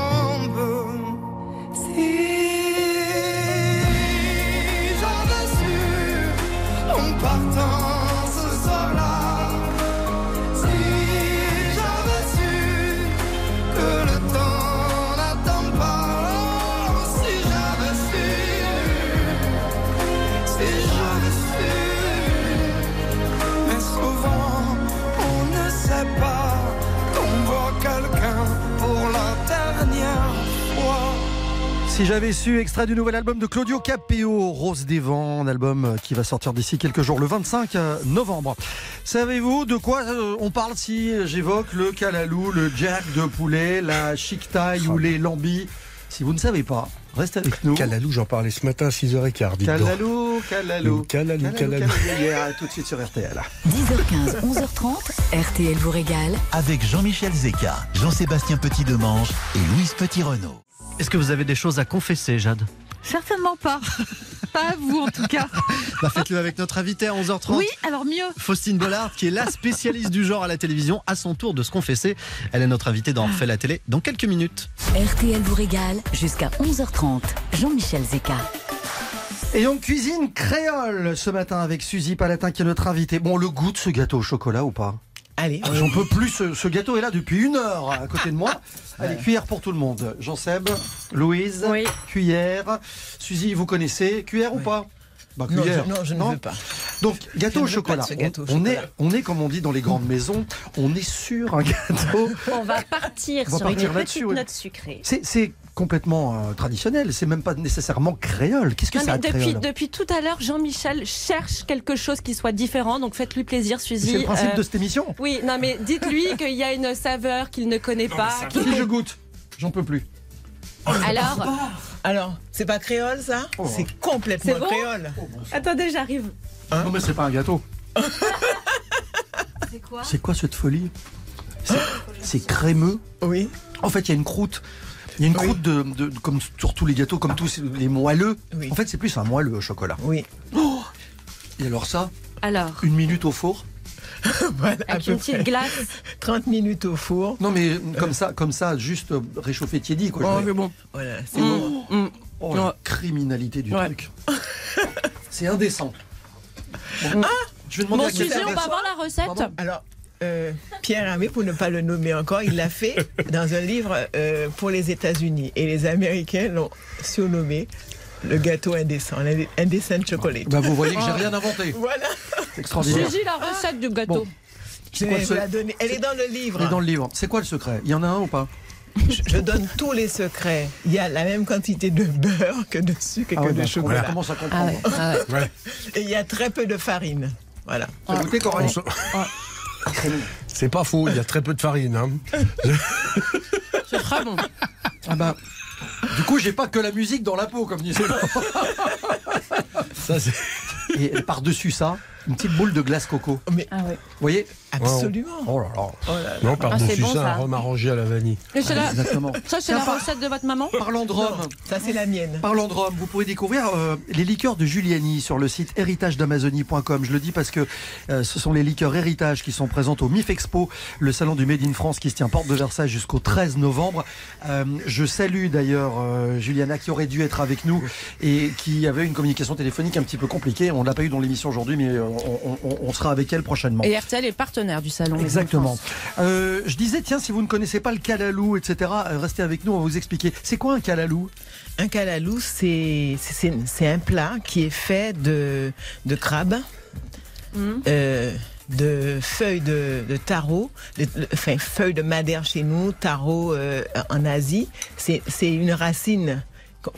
Si j'avais su, extrait du nouvel album de Claudio Capéo, Rose des Vents, un album euh, qui va sortir d'ici quelques jours, le 25 novembre. Savez-vous de quoi euh, on parle si j'évoque le calalou, le jack de poulet, la chic taille ou les lambis Si vous ne savez pas, restez avec nous. Calalou, j'en parlais ce matin à 6h15. dites donc. Calalou, calalou. Calalou, calalou. Yeah, tout de suite sur RTL. 10h15, 11h30, RTL vous régale. Avec Jean-Michel Zeka, Jean-Sébastien Petit-Demange et Louise Petit-Renault. Est-ce que vous avez des choses à confesser, Jade? Certainement pas. [laughs] Pas à vous en tout cas. [laughs] bah Faites-le avec notre invité à 11h30. Oui, alors mieux. Faustine Bollard, qui est la spécialiste du genre à la télévision, à son tour de se confesser. Elle est notre invitée dans Refait la télé dans quelques minutes. RTL vous régale jusqu'à 11h30. Jean-Michel Zeka. Et on cuisine créole ce matin avec Suzy Palatin qui est notre invitée. Bon, le goût de ce gâteau au chocolat ou pas? Allez. J'en peux plus, ce, ce gâteau est là depuis une heure à côté de moi. [laughs] Allez, cuillère pour tout le monde. Jean-Seb, Louise, cuillère. Suzy, vous connaissez. Cuillère ou pas? Bah, Non, cuillère. je- non, je ne veux pas. Donc, gâteau Je au chocolat. gâteau on, on est, chocolat. on est, comme on dit dans les grandes [laughs] maisons, on est sur un gâteau. On va partir On va sur partir une petite note sucrée. C'est c'est complètement euh, traditionnel, c'est même pas nécessairement créole. Qu'est-ce que de depuis, depuis tout à l'heure, Jean-Michel cherche quelque chose qui soit différent, donc faites-lui plaisir, Suzy. C'est le principe Euh, de cette émission. Oui, non, mais dites-lui [laughs] qu'il y a une saveur qu'il ne connaît pas. Si je goûte, j'en peux plus. Alors, Alors, c'est pas créole ça C'est complètement C'est bon créole. attendez, j'arrive. non mais c'est pas un gâteau. [laughs] C'est quoi C'est quoi cette folie? C'est- C'est crémeux? Oui. En fait, il y a une croûte. Il y a une croûte de, de- comme sur tous les gâteaux, comme tous les moelleux. En fait, c'est plus un moelleux au chocolat. Oui. Et alors ça, Alors, une minute au four. [laughs] Voilà, avec une petite près. glace. [laughs] 30 minutes au four. Non mais comme ça, comme ça, juste réchauffé tiédi quoi. Oh, mets- bon. Voilà, c'est bon. Oh, la criminalité du Ouais. truc. [laughs] C'est indécent. Bon, je vais demander Bon, à Suzy, on va voir la recette. Alors, euh, Pierre Hamé, pour ne pas le nommer encore, il l'a fait dans un livre euh, pour les États-Unis. Et les Américains l'ont surnommé le gâteau indécent, l'indécent chocolate. Bah, vous voyez que j'ai rien inventé. Voilà. C'est extraordinaire. Suzy, la recette du gâteau. Bon. Je C'est quoi vais le vous la secret donner. Elle est dans le livre. Elle est dans le livre. C'est quoi le secret? Il y en a un ou pas? Je, je donne tous les secrets. Il y a la même quantité de beurre que de sucre et Ah que ouais, de bah, chocolat. on commence à comprendre. Ah ouais. Et il y a très peu de farine. Voilà. Goûté, Coralie [laughs] C'est pas faux, il y a très peu de farine. hein. [laughs] C'est très bon. Ah bah. Du coup, j'ai pas que la musique dans la peau, comme disait. [laughs] Ça, c'est- Et par-dessus ça, une petite boule de glace coco. Vous Ah ouais. voyez Absolument. Oh là là. Non, Ah, par-dessus c'est bon, ça, ça. un rhum arrangé à la vanille. Et c'est la- Exactement. Ça, c'est la par- recette de votre maman Parlant de rhum, Ça, c'est la mienne. Parlant de rhum, vous pourrez découvrir euh, les liqueurs de Giuliani sur le site héritagedamazonie.com. Je le dis parce que euh, ce sont les liqueurs héritage qui sont présentes au MIF Expo, le salon du Made in France qui se tient porte de Versailles jusqu'au 13 novembre. Euh, je salue d'ailleurs euh, Juliana qui aurait dû être avec nous et qui avait une communication téléphonique un petit peu compliquée. On l'a pas eu dans l'émission aujourd'hui, mais euh, on, on- on sera avec elle prochainement. Et RTL est partenaire du salon. Exactement. Euh, je disais, tiens, si vous ne connaissez pas le calalou, etc., euh, restez avec nous, on va vous expliquer. C'est quoi un calalou Un calalou, c'est un plat qui est fait de, de crabe, euh, de feuilles de, de taro, de- de- enfin feuilles de madère chez nous, taro euh, en Asie. C'est c'est une racine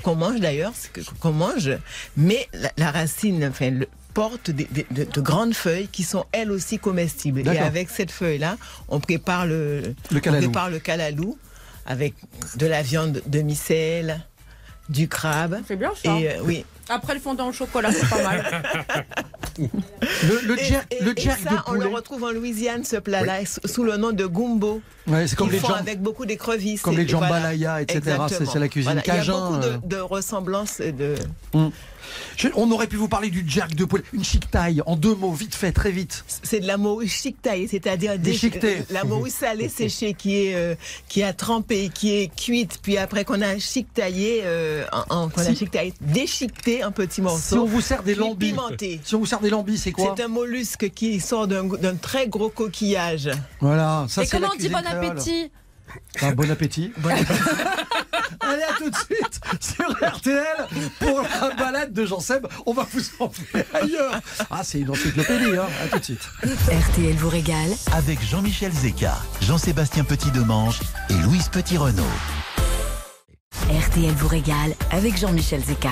qu'on- mange d'ailleurs, c'est que- qu'on mange, mais la, la racine, enfin le- porte des- des- de, de grandes feuilles qui sont elles aussi comestibles. Et avec cette feuille-là, on prépare le, Le on calalou. prépare le calalou avec de la viande de micelle, du crabe. C'est bien ça. Et euh, oui. Après le fondant au chocolat, c'est pas mal. [laughs] Le, le Et- jerk, et- le et jerk ça, de on le retrouve en Louisiane, ce plat-là, sous- sous le nom de gumbo. Ouais, c'est comme les font jam- avec beaucoup d'écrevisses. comme les voilà. jambalaya, etc. C'est- la cuisine Voilà. Il y cajun, a beaucoup euh. de, de ressemblances. et De... Je- on aurait pu vous parler du jerk de poulet. Une chic taille, en deux mots, vite fait, très vite. C'est de la morue chiquetaille, c'est-à-dire des- Déchiquetée. la morue salée [laughs] séchée qui est euh, qui a trempé, qui est cuite, puis après qu'on a chiquetaillé, euh, qu'on a Si- chiquetaillé, déchiqueté en petits morceaux. Si on vous sert des lambis, pimenté. si on vous sert des lambis, c'est quoi C'est un mollusque qui sort d'un très gros coquillage. Voilà, ça Et comment on dit bon appétit Ah, bon appétit. [laughs] Allez, à tout de suite sur RTL pour la balade de Jean Seb. On va vous emmener ailleurs. Ah, c'est une encyclopédie, hein. À tout de suite. RTL vous régale Avec Jean-Michel Zeka, Jean-Sébastien Petit-Demange et Louise Petit-Renault. RTL vous régale avec Jean-Michel Zeka.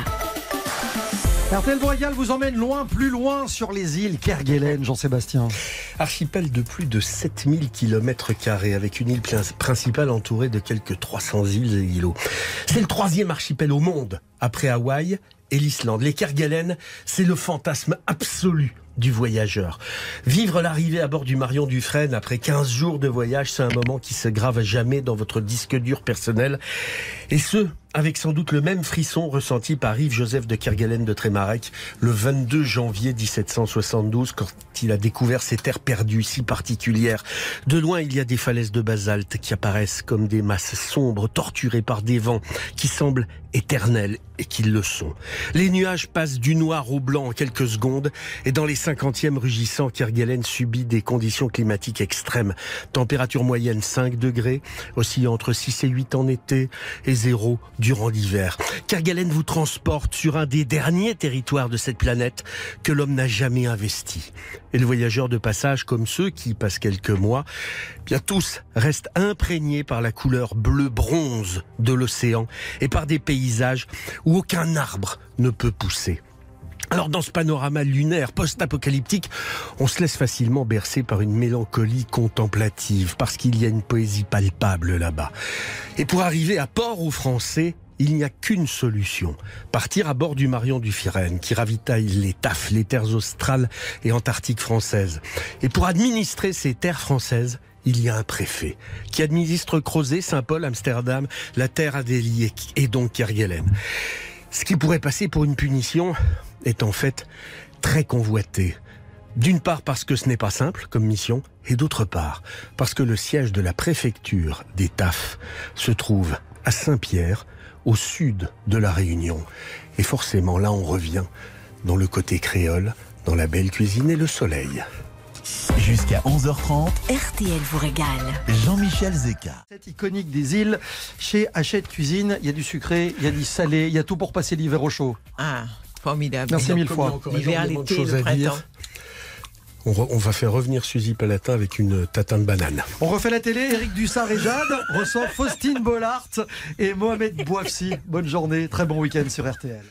RTL Royal vous emmène loin, plus loin sur les îles Kerguelen, Jean-Sébastien. Archipel de plus de 7000 km avec une île prin- principale entourée de quelques 300 îles et îlots. C'est le troisième archipel au monde, après Hawaï et l'Islande. Les Kerguelen, c'est le fantasme absolu du voyageur. Vivre l'arrivée à bord du Marion Dufresne après 15 jours de voyage, c'est un moment qui se grave jamais dans votre disque dur personnel. Et ce, avec sans doute le même frisson ressenti par Yves-Joseph de Kerguelen de Trémarec le 22 janvier 1772 quand il a découvert ces terres perdues si particulières. De loin, il y a des falaises de basalte qui apparaissent comme des masses sombres torturées par des vents qui semblent éternels et qui le sont. Les nuages passent du noir au blanc en quelques secondes et dans les 50e rugissants, Kerguelen subit des conditions climatiques extrêmes. Température moyenne 5 degrés, oscillant entre 6 et 8 en été et 0 durant l'hiver. Kerguelen vous transporte sur un des derniers territoires de cette planète que l'homme n'a jamais investi. Et le voyageur de passage, comme ceux qui passent quelques mois, bien tous restent imprégnés par la couleur bleu bronze de l'océan et par des paysages où aucun arbre ne peut pousser. Alors dans ce panorama lunaire post-apocalyptique, on se laisse facilement bercer par une mélancolie contemplative, parce qu'il y a une poésie palpable là-bas. Et pour arriver à Port aux Français, il n'y a qu'une solution. Partir à bord du Marion du Firène, qui ravitaille les TAF, les terres australes et antarctiques françaises. Et pour administrer ces terres françaises, il y a un préfet qui administre Crozet, Saint-Paul, Amsterdam, la terre Adélie et donc Kerguelen. Ce qui pourrait passer pour une punition est en fait très convoité. D'une part parce que ce n'est pas simple comme mission, et d'autre part parce que le siège de la préfecture des TAF se trouve à Saint-Pierre, au sud de la Réunion. Et forcément, là, on revient dans le côté créole, dans la belle cuisine et le soleil. Jusqu'à 11h30, RTL vous régale. Jean-Michel Zeka. Cette iconique des îles, chez Hachette Cuisine, il y a du sucré, il y a du salé, il y a tout pour passer l'hiver au chaud. Ah, formidable. Merci mille fois. L'hiver, l'été, le à dire, printemps. On, re- on va faire revenir Suzy Palatin avec une tatin de banane. On refait la télé, Eric Dussard et Jade [laughs] reçoivent Faustine Bollard et Mohamed Bouafsi. Bonne journée, très bon week-end sur RTL.